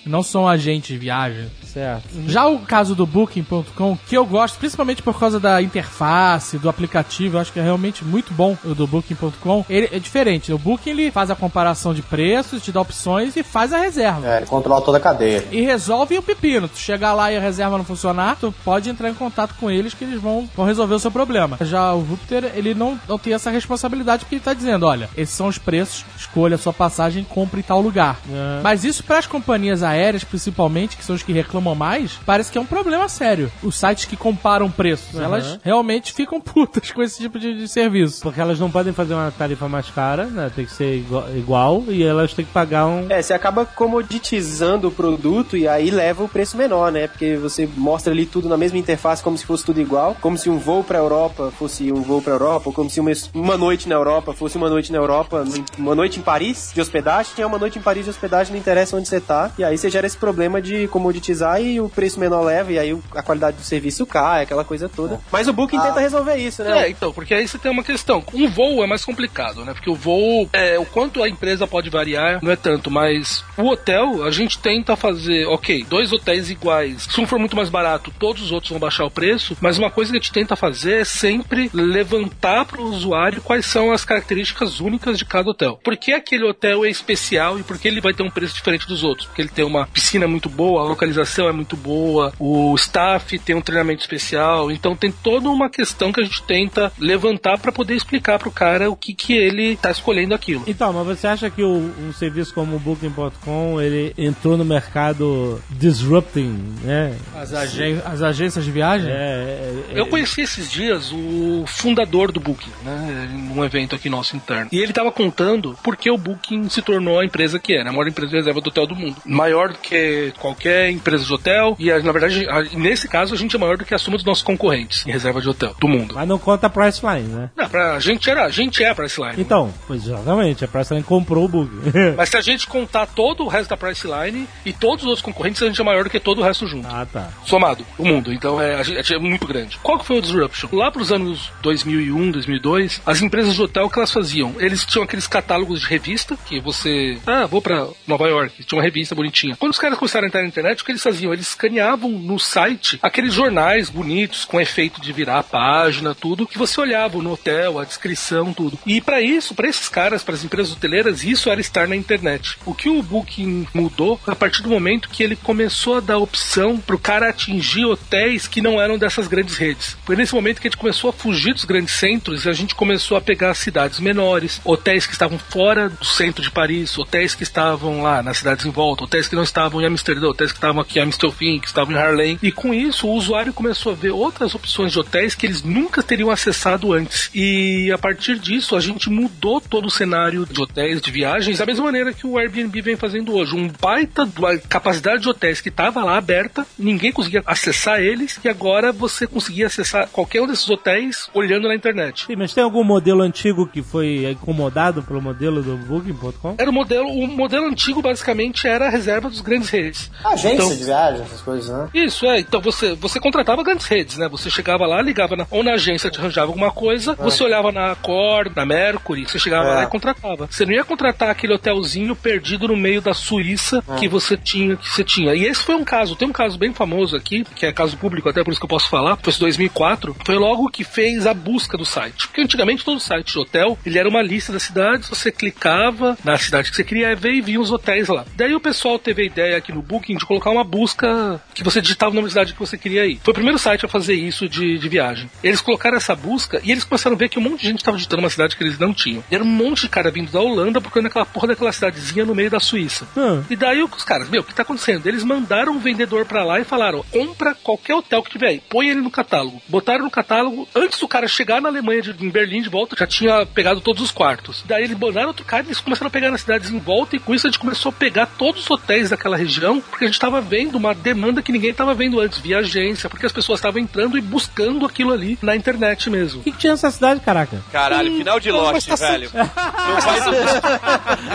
Que Não são agentes de viagem. certo. Já o caso do Booking.com, que eu gosto, principalmente por causa da interface, do aplicativo, eu acho que é realmente muito bom do Booking.com. Ele é diferente. O Booking ele faz a comparação de preços, te dá opções e faz a reserva. É, ele controla toda a cadeia. E resolve o pepino. Tu chegar lá e a reserva não funcionar, tu pode entrar em contato com eles que eles vão, vão resolver o seu problema. Já o Júpiter, ele não, não tem essa responsabilidade porque ele tá dizendo, olha, esses são os preços, escolha a sua passagem, compre em tal lugar. Mas isso para as companhias aéreas, principalmente, que são os que reclamam mais, parece que é um problema sério. Os sites que comparam preços, elas realmente ficam putas com esse tipo de, de serviço. Porque elas não podem fazer uma tarifa mais cara, né? Tem que ser igual, igual e elas têm que pagar um. É, você acaba comoditizando o produto e aí leva o preço menor, né? Porque você mostra ali tudo na mesma interface como se fosse tudo igual, como se um voo pra Europa fosse um voo pra Europa, ou como se uma, uma noite na Europa fosse uma noite na Europa, uma noite em Paris de hospedagem, é uma noite em Paris de hospedagem, não interessa onde você tá. E aí você gera esse problema de comoditizar e o preço menor leva, e aí a qualidade do serviço cai, aquela coisa toda. Mas o Booking tenta resolver isso, né? É, então, porque aí você tem uma questão. Um voo é mais complicado, né? Porque o voo, é, o quanto a empresa pode variar não é tanto, mas o hotel, a gente tenta fazer, ok, dois hotéis iguais. Se um for muito mais barato, todos os outros vão baixar o preço, mas uma coisa que a gente tenta fazer é sempre levantar para o usuário quais são as características únicas de cada hotel. Por que aquele hotel é especial e por que ele vai ter um preço diferente dos outros? Porque ele tem uma piscina muito boa, a localização é muito boa, o staff tem um treinamento especial, então tem toda uma questão que a gente tenta levantar para poder explicar pro cara o que que ele tá escolhendo aquilo. Então, mas você acha que o- um serviço como o Booking.com ele entrou no mercado disrupting, né? As, agen- as agências de viagem? É, é, é, Eu conheci esses dias o fundador do Booking, né, num evento aqui nosso interno. E ele tava contando por que o Booking se tornou a empresa que é, né, a maior empresa de reserva do hotel do mundo. Maior do que qualquer empresa de hotel, e na verdade, a- nesse caso, a gente é maior do que a soma dos nossos concorrentes em reserva de hotel do mundo. Mas não conta a Priceline, né? Não, pra gente era, a gente é a Priceline. Então, pois exatamente, a Priceline comprou o Booking. Mas se a gente contar todo o resto da Priceline e todos os outros concorrentes, a gente é maior do que todo o resto junto. ah, tá. somado, o mundo. Então é, a gente, gente é muito grande. Qual que foi o disruption? Lá pros anos 2001, 2002, as empresas de hotel que elas faziam? Eles tinham aqueles catálogos de revista que você, ah, vou pra Nova York, tinha uma revista bonitinha. Quando os caras começaram a entrar na internet, o que eles faziam? Eles escaneavam no site aqueles jornais bonitos com efeito de virar a página, tudo, que você olhava no hotel, a descrição, tudo. E para isso, para esses caras, para as empresas hoteleiras, isso era estar na internet. O que o Booking mudou a partir do momento que ele começou a dar opção pro cara atingir hotéis que não eram dessas grandes redes. Foi nesse momento que a gente começou a fugir dos grandes centros e a gente começou a pegar cidades menores, hotéis que estavam fora do centro de Paris, hotéis que estavam lá nas cidades em volta, hotéis que não estavam em Amsterdã, hotéis que estavam aqui em Amstelveen, que estavam em Harlem. E com isso, o usuário começou a ver outras opções de hotéis que eles nunca teriam acessado antes. E a partir disso, a gente mudou todo o cenário de hotéis, de viagens, da mesma maneira que o Airbnb vem fazendo hoje. Um baita uma capacidade de hotéis que estava lá aberta, ninguém conseguia acessar eles, e agora você conseguia acessar qualquer um desses hotéis olhando na internet. Sim, mas tem algum modelo antigo que foi incomodado pelo modelo do Booking.com? Era o modelo, o modelo antigo basicamente era a reserva dos grandes redes. Agência Então- de viagem, essas coisas, né? Isso, é. Então você, você contratava grandes redes, né? Você chegava lá, ligava na, ou na agência, te arranjava alguma coisa, você olhava na Cor, na Mercury, você chegava É. lá e contratava. Você não ia contratar aquele hotelzinho perdido no meio da Suíça que você tinha, que você tinha. E esse foi um caso, tem um caso bem famoso aqui, que é caso público, até por isso que eu posso falar, foi em 2004, foi logo que fez a busca do site. Porque antigamente todo site de hotel, ele era uma lista das cidades, você clicava na cidade que você queria ver e via os hotéis lá. Daí o pessoal teve a ideia aqui no Booking de colocar uma busca que você digitava o nome da cidade que você queria ir. Foi o primeiro site a fazer isso de, de viagem. Eles colocaram essa busca e eles começaram a ver que um monte de gente estava digitando uma cidade que eles não tinham. E era um monte de cara vindo da Holanda procurando aquela porra daquela cidadezinha no meio da Suíça. Hum. E daí os caras, meu, o que tá acontecendo? Eles mandaram um vendedor pra lá e falaram: compra qualquer hotel que tiver aí, põe ele no catálogo. Botaram no catálogo, antes do cara chegar na Alemanha, de, em Berlim de volta, já tinha pegado todos os quartos. Daí eles mandaram outro cara e eles começaram a pegar nas cidades em volta, e com isso a gente começou a pegar todos os hotéis daquela região, porque a gente tava vendo uma demanda que ninguém tava vendo antes, via agência, porque as pessoas estavam entrando e buscando aquilo ali na internet mesmo. O que, que tinha nessa cidade, caraca? Caralho, final de Lost, estação- velho. Não vai,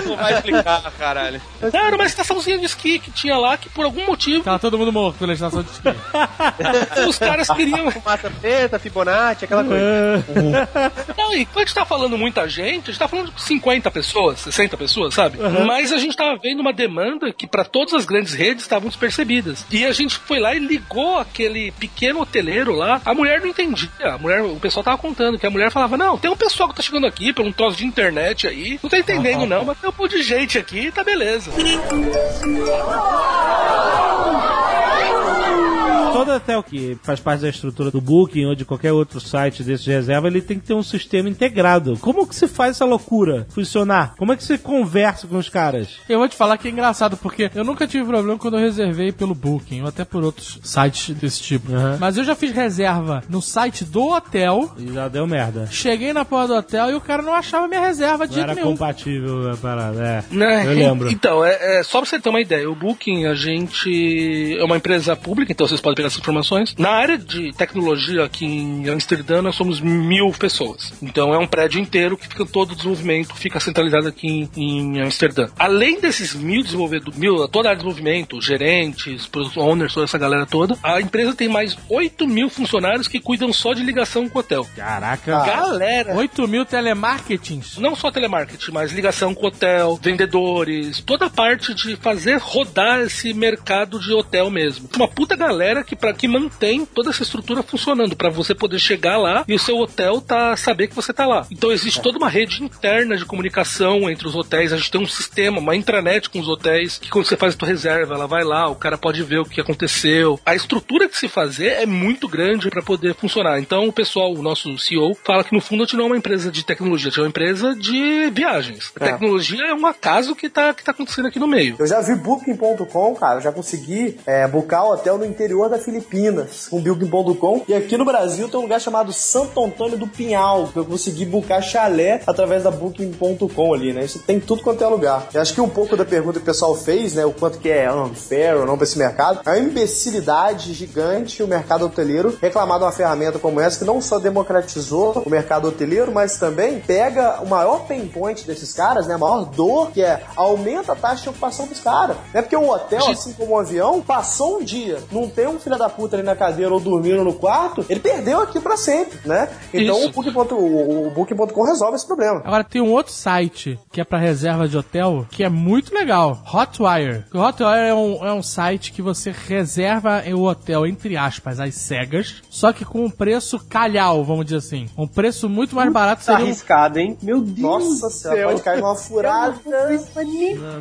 não vai explicar, caralho. Era uma estaçãozinha de esqui que tinha lá que por algum motivo Tava todo mundo morto pela estação de esqui. os caras queriam. Mata preta, Fibonacci, aquela coisa. Não, e quando a gente tá falando muita gente, a gente tá falando de 50 pessoas, 60 pessoas, sabe? Mas a gente tava vendo uma demanda que para todas as grandes redes estavam despercebidas. E a gente foi lá e ligou aquele pequeno hoteleiro lá. A mulher não entendia. A mulher, o pessoal tava contando que a mulher falava: Não, tem um pessoal que tá chegando aqui por um troço de internet aí, Não tá entendendo, não, mas tem um monte de gente aqui, tá beleza. Todo hotel que faz parte da estrutura do Booking ou de qualquer outro site desse de reserva, ele tem que ter um sistema integrado. Como que se faz essa loucura funcionar? Como é que você conversa com os caras? Eu vou te falar que é engraçado, porque eu nunca tive problema quando eu reservei pelo Booking, ou até por outros sites desse tipo. Uhum. Mas eu já fiz reserva no site do hotel, E já deu merda. cheguei na porta do hotel e o cara não achava minha reserva de Não era nenhum. compatível a parada, é. Né? Eu lembro. Então, é, é, só pra você ter uma ideia, o Booking, a gente é uma empresa pública, então vocês podem pegar essas informações. Na área de tecnologia aqui em Amsterdã, nós somos mil pessoas. Então é um prédio inteiro que fica todo o desenvolvimento, fica centralizado aqui em, em Amsterdã. Além desses mil desenvolvedores, mil, toda a área de desenvolvimento, gerentes, owners, toda essa galera toda, a empresa tem mais 8 mil funcionários que cuidam só de ligação com o hotel. Caraca. Galera! 8 mil telemarketings. não só telemarketing, mas ligação com hotel, vendedores, toda a parte de fazer rodar esse mercado de hotel mesmo. Uma puta galera que para que mantém toda essa estrutura funcionando para você poder chegar lá e o seu hotel tá saber que você tá lá. Então existe toda uma rede interna de comunicação entre os hotéis, a gente tem um sistema, uma intranet com os hotéis, que quando você faz a tua reserva, ela vai lá, o cara pode ver o que aconteceu. A estrutura que se fazer é muito grande para poder funcionar. Então o pessoal, o nosso CEO, fala que no fundo a gente não é uma empresa de tecnologia, a gente é uma empresa de viagens. A É. tecnologia é um acaso que tá, que tá acontecendo aqui no meio. Eu já vi Booking.com, cara, eu já consegui é, buscar hotel no interior da Filipinas com Booking.com. E aqui no Brasil tem um lugar chamado Santo Antônio do Pinhal, que eu consegui buscar chalé através da Booking.com ali, né? Isso tem tudo quanto é lugar. Eu acho que um pouco da pergunta que o pessoal fez, né? O quanto que é unfair ou não pra esse mercado, é uma imbecilidade gigante o mercado hoteleiro reclamar de uma ferramenta como essa que não só democratizou o mercado hoteleiro, mas também pega o maior pain point desses caras, né? A maior dor, que é aumenta a taxa de ocupação dos caras. Não é porque um hotel, assim como um avião, passou um dia, não tem um filho da puta ali na cadeira ou dormindo no quarto, ele perdeu aqui pra sempre, né? Então Isso. o Booking.com o, o Booking.com resolve esse problema. Agora tem um outro site que é pra reserva de hotel que é muito legal, Hotwire. O Hotwire é um, é um site que você reserva o hotel entre aspas às cegas, só que com um preço calhau, vamos dizer assim, um preço muito mais barato seria um arriscado, hein? Meu Deus Nossa céu. pode cair numa furada.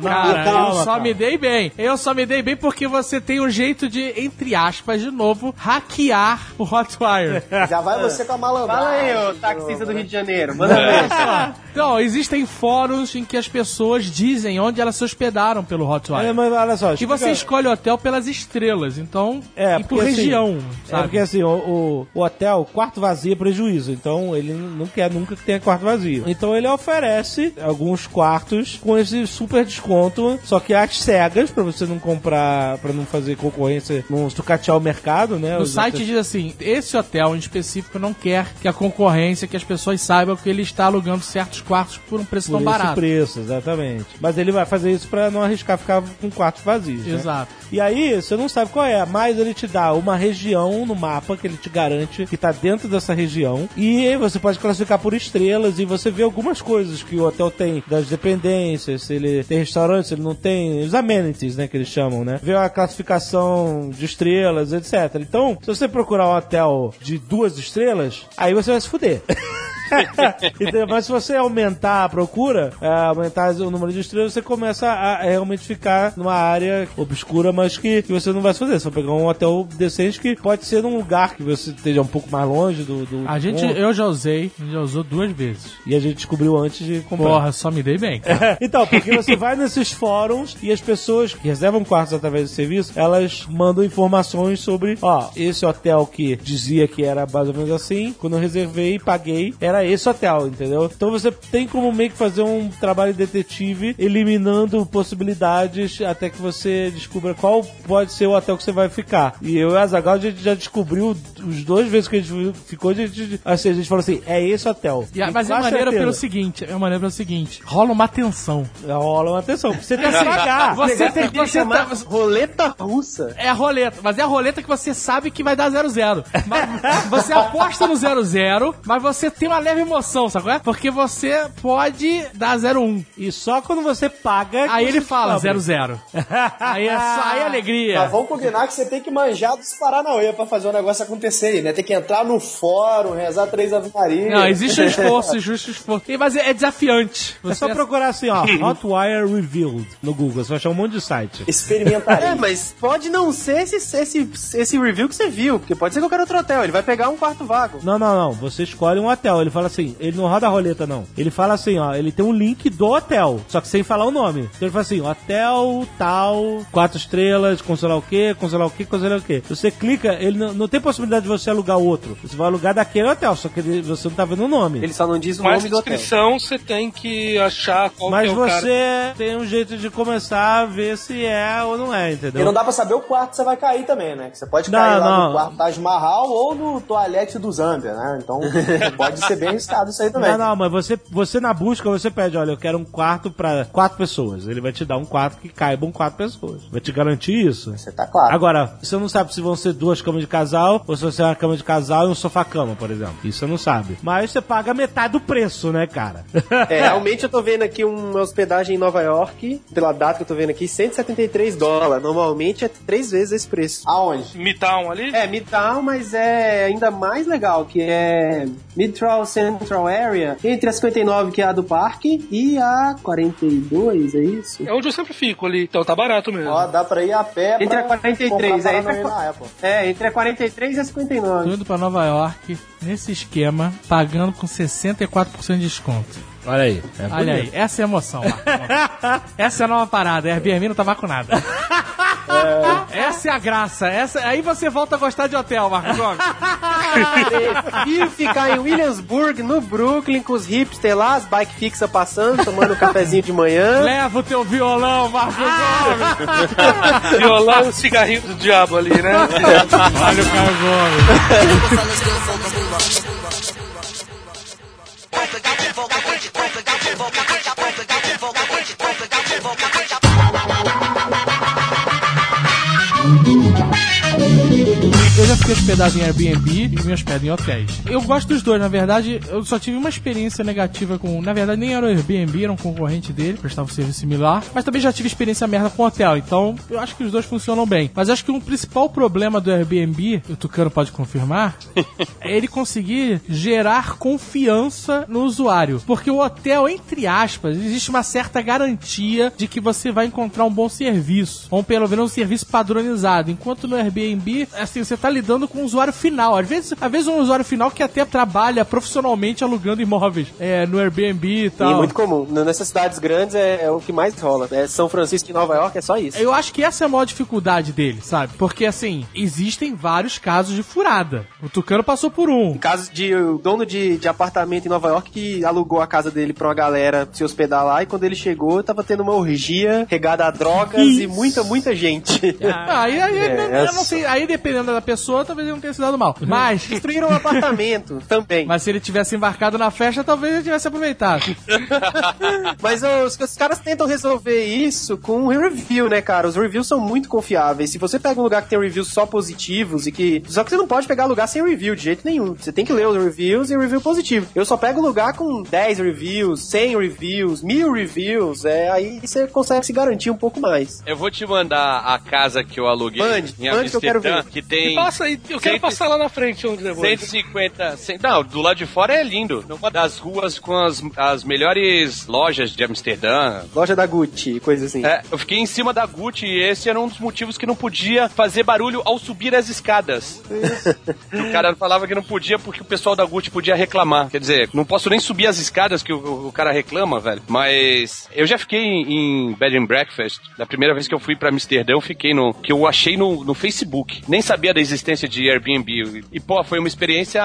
Cara, calma, eu só calma. me dei bem. Eu só me dei bem porque você tem um jeito de, entre aspas, de novo, hackear o Hotwire. Já vai você com a malandragem. Fala aí, ô taxista do Rio de Janeiro. Manda ver. Então, existem fóruns em que as pessoas dizem onde elas se hospedaram pelo Hotwire. É, mas olha só. E você escolhe o hotel pelas estrelas, então, É, e por porque, assim, região, É sabe? porque assim, o, o, o hotel, quarto vazio é prejuízo. Então ele não quer nunca que tenha quarto vazio. Então ele oferece alguns quartos com esse super desconto, só que às cegas, pra você não comprar, pra não fazer concorrência, não sucatear o mercado, né? No site diz assim, esse hotel em específico não quer que a concorrência, que as pessoas saibam que ele está alugando certos quartos por um preço por tão esse barato. preço, exatamente. Mas ele vai fazer isso pra não arriscar ficar com quartos vazios. né? Exato. E aí, você não sabe qual é, mas ele te dá uma região no mapa que ele te garante que tá dentro dessa região. E aí você pode classificar por estrelas e você vê algumas coisas que o hotel tem das dependências, se ele tem restaurante, se ele não tem, os amenities, né, que eles chamam, né? Vê a classificação de estrelas, etc. Então, se você procurar um hotel de duas estrelas, aí você vai se fuder. Entendeu? Mas se você aumentar a procura, é, aumentar o número de estrelas, você começa a realmente ficar numa área obscura, mas que, que você não vai se fazer. Você vai pegar um hotel decente que pode ser num lugar que você esteja um pouco mais longe do. do A gente, ponto. eu já usei, já usou duas vezes. E a gente descobriu antes de comprar. Porra, só me dei bem. então, porque você vai nesses fóruns e as pessoas que reservam quartos através do serviço, elas mandam informações sobre, ó, esse hotel que dizia que era mais ou menos assim, quando eu reservei e paguei, era esse hotel, entendeu? Então você tem como meio que fazer um trabalho detetive eliminando possibilidades até que você descubra qual pode ser o hotel que você vai ficar. E eu e a Zagal a gente já descobriu os dois vezes que a gente ficou, a gente, assim, a gente falou assim, é esse hotel. E a- E mas é maneiro pelo seguinte, é maneiro pelo seguinte, rola uma tensão. Rola uma atenção, porque você tem que pagar. Você tem que chamar tá- roleta russa. É a roleta, mas é a roleta que você sabe que vai dar 0-0. Mas Você aposta no 0-0, mas você tem uma leve emoção, sabe é? Porque você pode dar 01. E só quando você paga. Aí ele você fala descobre. 00. Aí é só aí é alegria. Mas vamos combinar que você tem que manjar dos Paranauê pra fazer o negócio acontecer aí, né? Tem que entrar no fórum, rezar três Ave Maria. Não, existe um esforço, existe um esforço. E, Mas é é desafiante. É só procurar assim, ó, Hotwire Revealed no Google. Você vai achar um monte de site. Experimentaria. É, mas pode não ser esse, esse, esse review que você viu, porque pode ser qualquer outro hotel. Ele vai pegar um quarto vago. Não, não, não. Você escolhe um hotel. Ele fala assim, ele não roda a roleta, não. Ele fala assim, ó, ele tem um link do hotel, só que sem falar o nome. Então ele fala assim, hotel tal, quatro estrelas, lá o quê, lá o quê, lá o quê. Você clica, ele não, não tem possibilidade de você alugar outro. Você vai alugar daquele hotel, só que ele- você não tá vendo o nome. Ele só não diz o Mas nome do hotel. descrição você tem que achar qual Mas que é o cara. você tem um jeito de começar a ver se é ou não é, entendeu? E não dá pra saber o quarto que você vai cair também, né? Que você pode Não, cair lá não. no quarto Taj Mahal ou no toalete do Zambia, né? Então pode ser bem arriscado isso aí também. Não, não, mas você, você na busca, você pede, olha, eu quero um quarto pra quatro pessoas. Ele vai te dar um quarto que caibam quatro pessoas. Vai te garantir isso. Você tá claro. Agora, você não sabe se vão ser duas camas de casal ou se vai ser uma cama de casal e um sofá-cama, por exemplo. Isso você não sabe. Mas você paga metade do preço, né, cara? É, realmente eu tô vendo aqui uma hospedagem em Nova York, pela data que eu tô vendo aqui, 173 dólares. Normalmente é três vezes esse preço. Aonde? Midtown ali? É, Midtown, mas é ainda mais legal, que é Midtown Central Area, entre a 59, que é a do parque, e a 42, é isso? É onde eu sempre fico ali, então tá barato mesmo. Ó, dá pra ir a pé Entre a 43, comprar é, entre a-. É, entre a 43 e a 59. Tô indo pra Nova York, nesse esquema, pagando com 64% de desconto. Olha aí. É Olha aí, essa é a emoção, Marcos. Essa é a nova parada, Airbnb não tá vacunada. Essa é a graça. Essa... Aí você volta a gostar de hotel, Marcos Gomes. E ficar em Williamsburg, no Brooklyn, com os hipsters lá, as bike fixa passando, tomando um cafezinho de manhã. Leva o teu violão, Marcos Gomes. Violão e cigarrinho do diabo ali, né? Olha o Caio Gomes. Thank you. Eu já fiquei hospedado em Airbnb e me hospedo em hotéis. Eu gosto dos dois, na verdade, eu só tive uma experiência negativa com. Na verdade, nem era o Airbnb, era um concorrente dele, prestava um serviço similar. Mas também já tive experiência merda com hotel, então eu acho que os dois funcionam bem. Mas acho que um principal problema do Airbnb, o Tucano pode confirmar, é ele conseguir gerar confiança no usuário. Porque o hotel, entre aspas, existe uma certa garantia de que você vai encontrar um bom serviço. Ou pelo menos um serviço padronizado. Enquanto no Airbnb, assim, você tá lidando com o usuário final. Às vezes, às vezes um usuário final que até trabalha profissionalmente alugando imóveis é, no Airbnb e E tal. muito comum. Nessas cidades grandes é, é o que mais rola. É São Francisco e Nova York é só isso. Eu acho que essa é a maior dificuldade dele, sabe? Porque, assim, existem vários casos de furada. O Tucano passou por um. Caso de o dono de, de apartamento em Nova York que alugou a casa dele pra uma galera se hospedar lá e quando ele chegou tava tendo uma orgia regada a drogas e muita, muita gente. Ah, aí, aí, É, eu não sei, aí dependendo da pessoa, talvez ele não tenha se dado mal. Mas, Destruíram o apartamento também. mas se ele tivesse embarcado na festa, talvez ele tivesse aproveitado. Mas os, os caras tentam resolver isso com review, né, cara? Os reviews são muito confiáveis. Se você pega um lugar que tem reviews só positivos e que. Só que você não pode pegar lugar sem review de jeito nenhum. Você tem que ler os reviews e review positivo. Eu só pego lugar com 10 reviews, 100 reviews, 1000 reviews. É, aí você consegue se garantir um pouco mais. Eu vou te mandar a casa que eu aluguei Mande, em mande que eu quero ver. que tem Passa aí, eu quero passar lá na frente onde depois. 150. cem- Não, do lado de fora é lindo. Uma das ruas com as, as melhores lojas de Amsterdã. Loja da Gucci, coisa assim. É, eu fiquei em cima da Gucci e esse era um dos motivos que não podia fazer barulho ao subir as escadas. o cara falava que não podia porque o pessoal da Gucci podia reclamar. Quer dizer, não posso nem subir as escadas que o, o cara reclama, velho. Mas eu já fiquei em, em Bed and Breakfast. Da primeira vez que eu fui pra Amsterdã, eu fiquei no. que eu achei no, no Facebook. Nem sabia da existência de Airbnb. E, pô, foi uma experiência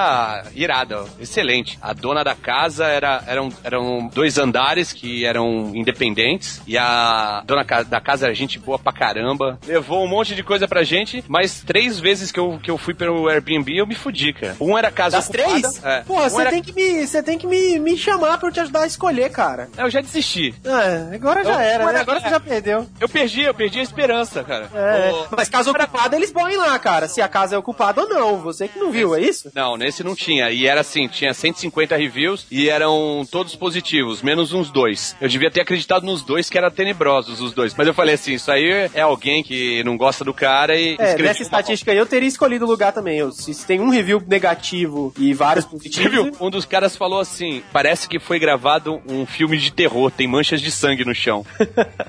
irada, excelente. A dona da casa era, eram, eram dois andares que eram independentes. E a dona da casa era gente boa pra caramba. Levou um monte de coisa pra gente, mas três vezes que eu, que eu fui pelo Airbnb eu me fudi, cara. Um era casa Das ocupada. três? É. Porra, Um você era- tem que, me, você tem que me, me chamar pra eu te ajudar a escolher, cara. Eu já desisti. É, agora já Eu- era, né? Agora é. você já perdeu. Eu perdi, eu perdi a esperança, cara. É, O- mas casa ocupada eles põem lá, cara. Se a casa é culpado ou não. Você que não viu, é isso? Não, nesse não tinha. E era assim, tinha 150 reviews e eram todos positivos, menos uns dois. Eu devia ter acreditado nos dois, que eram tenebrosos os dois. Mas eu falei assim, isso aí é alguém que não gosta do cara e É, escreveu nessa estatística aí eu teria escolhido o lugar também. Eu, se se tem um review negativo e vários positivos. Viu? Um dos caras falou assim: parece que foi gravado um filme de terror, tem manchas de sangue no chão.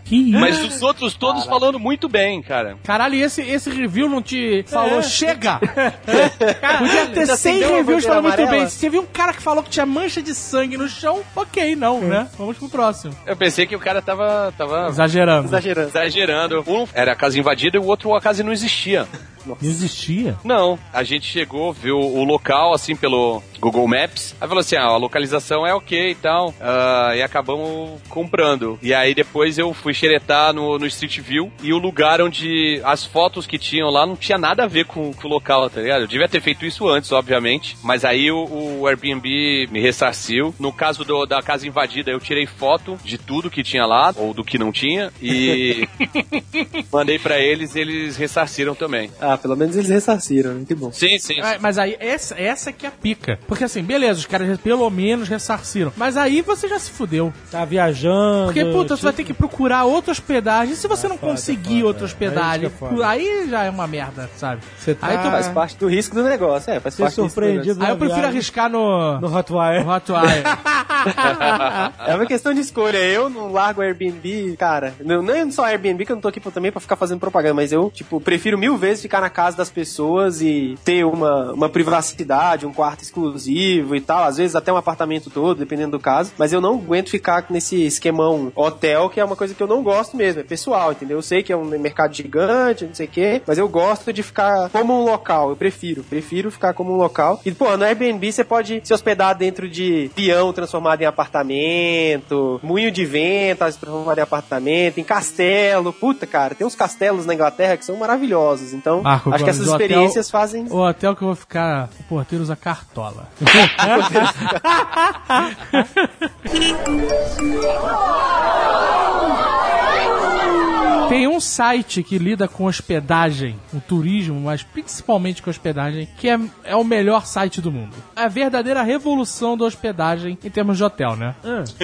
Que isso? Mas os outros todos falando muito bem, cara. Caralho, e esse, esse review não te falou chega? Podia ter Já 100 acendeu a reviews falando muito bem. Se você viu um cara que falou que tinha mancha de sangue no chão, ok, não, né? Vamos pro próximo. Eu pensei que o cara tava, tava Exagerando. Exagerando. exagerando. Um era a casa invadida e o outro a casa não existia. Não existia. Não, a gente chegou, viu o local assim pelo Google Maps. Aí falou assim: ah, a localização é ok e tal. ah, e acabamos comprando. E aí depois eu fui xeretar no, no Street View e o lugar onde as fotos que tinham lá não tinha nada a ver com, com o local, tá ligado? Eu devia ter feito isso antes, obviamente. Mas aí o, o Airbnb me ressarciu. No caso do- da casa invadida, eu tirei foto de tudo que tinha lá, ou do que não tinha, e mandei pra eles e eles ressarciram também. Ah, pelo menos eles ressarciram, né? Que bom. Sim, sim. É, mas aí, essa, essa que é a pica. Porque assim, beleza, os caras pelo menos ressarciram. Mas aí você já se fudeu. Tá viajando. Porque, puta, você vai ter que procurar outra hospedagem. E se você não foda, conseguir é foda, outra é. hospedagem, é foda. aí já é uma merda, sabe? Você tá Aí tu Faz parte do risco do negócio, é. Faz ser parte surpreendido. Aí eu prefiro viagem. arriscar no, no Hotwire. no Hotwire. É uma questão de escolha. Eu não largo Airbnb, cara. Não, não é só Airbnb, que eu não tô aqui também pra ficar fazendo propaganda, mas eu, tipo, prefiro mil vezes ficar na casa das pessoas e ter uma, uma privacidade, um quarto exclusivo e tal. Às vezes até um apartamento todo, dependendo do caso. Mas eu não aguento ficar nesse esquemão hotel, que é uma coisa que eu não gosto mesmo. É pessoal, entendeu? Eu sei que é um mercado gigante, não sei o quê, mas eu gosto de ficar como um local. Eu prefiro. Prefiro ficar como um local. E, pô, no Airbnb você pode se hospedar dentro de peão transformado em apartamento, moinho de vento transformado em apartamento, em castelo. Puta, cara, tem uns castelos na Inglaterra que são maravilhosos. Então, Marco, acho que essas do hotel- experiências fazem. O hotel que eu vou ficar, o porteiro usa cartola. Tem um site que lida com hospedagem, com turismo, mas principalmente com hospedagem, que é, é o melhor site do mundo. É a verdadeira revolução da hospedagem em termos de hotel, né?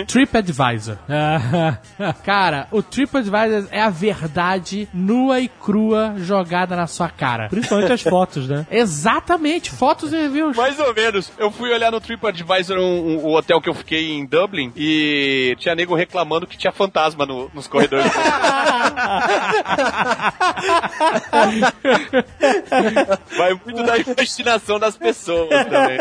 TripAdvisor. Cara, o TripAdvisor é a verdade nua e crua jogada na sua cara. Principalmente as fotos, né? Exatamente, fotos e reviews. Mais ou menos. Eu fui olhar no TripAdvisor um, um- o hotel que eu fiquei em Dublin e tinha nego reclamando que tinha fantasma no- nos corredores. Vai muito da imaginação das pessoas também.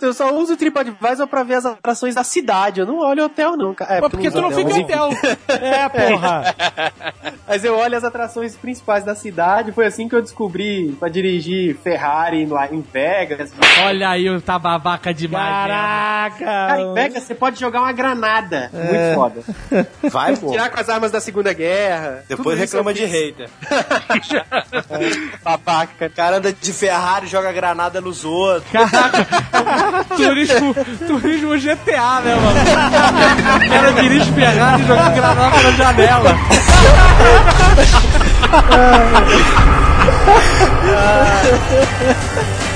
Eu só uso o TripAdvisor pra ver as atrações da cidade. Eu não olho hotel, não. É, Mas porque tu não fica em hotel. É, porra. Mas eu olho as atrações principais da cidade. Foi assim que eu descobri pra dirigir Ferrari lá em Vegas. Olha aí, tá babaca demais. mesmo. Caraca. Cara, em Vegas você pode jogar uma granada. Muito foda. Vai, pô. Tirar com as armas da Segunda Guerra. Depois reclama de hater. Babaca. O cara anda de Ferrari, joga granada nos outros. turismo, turismo GTA, né, mano? O cara dirige Ferrari e joga granada pela janela.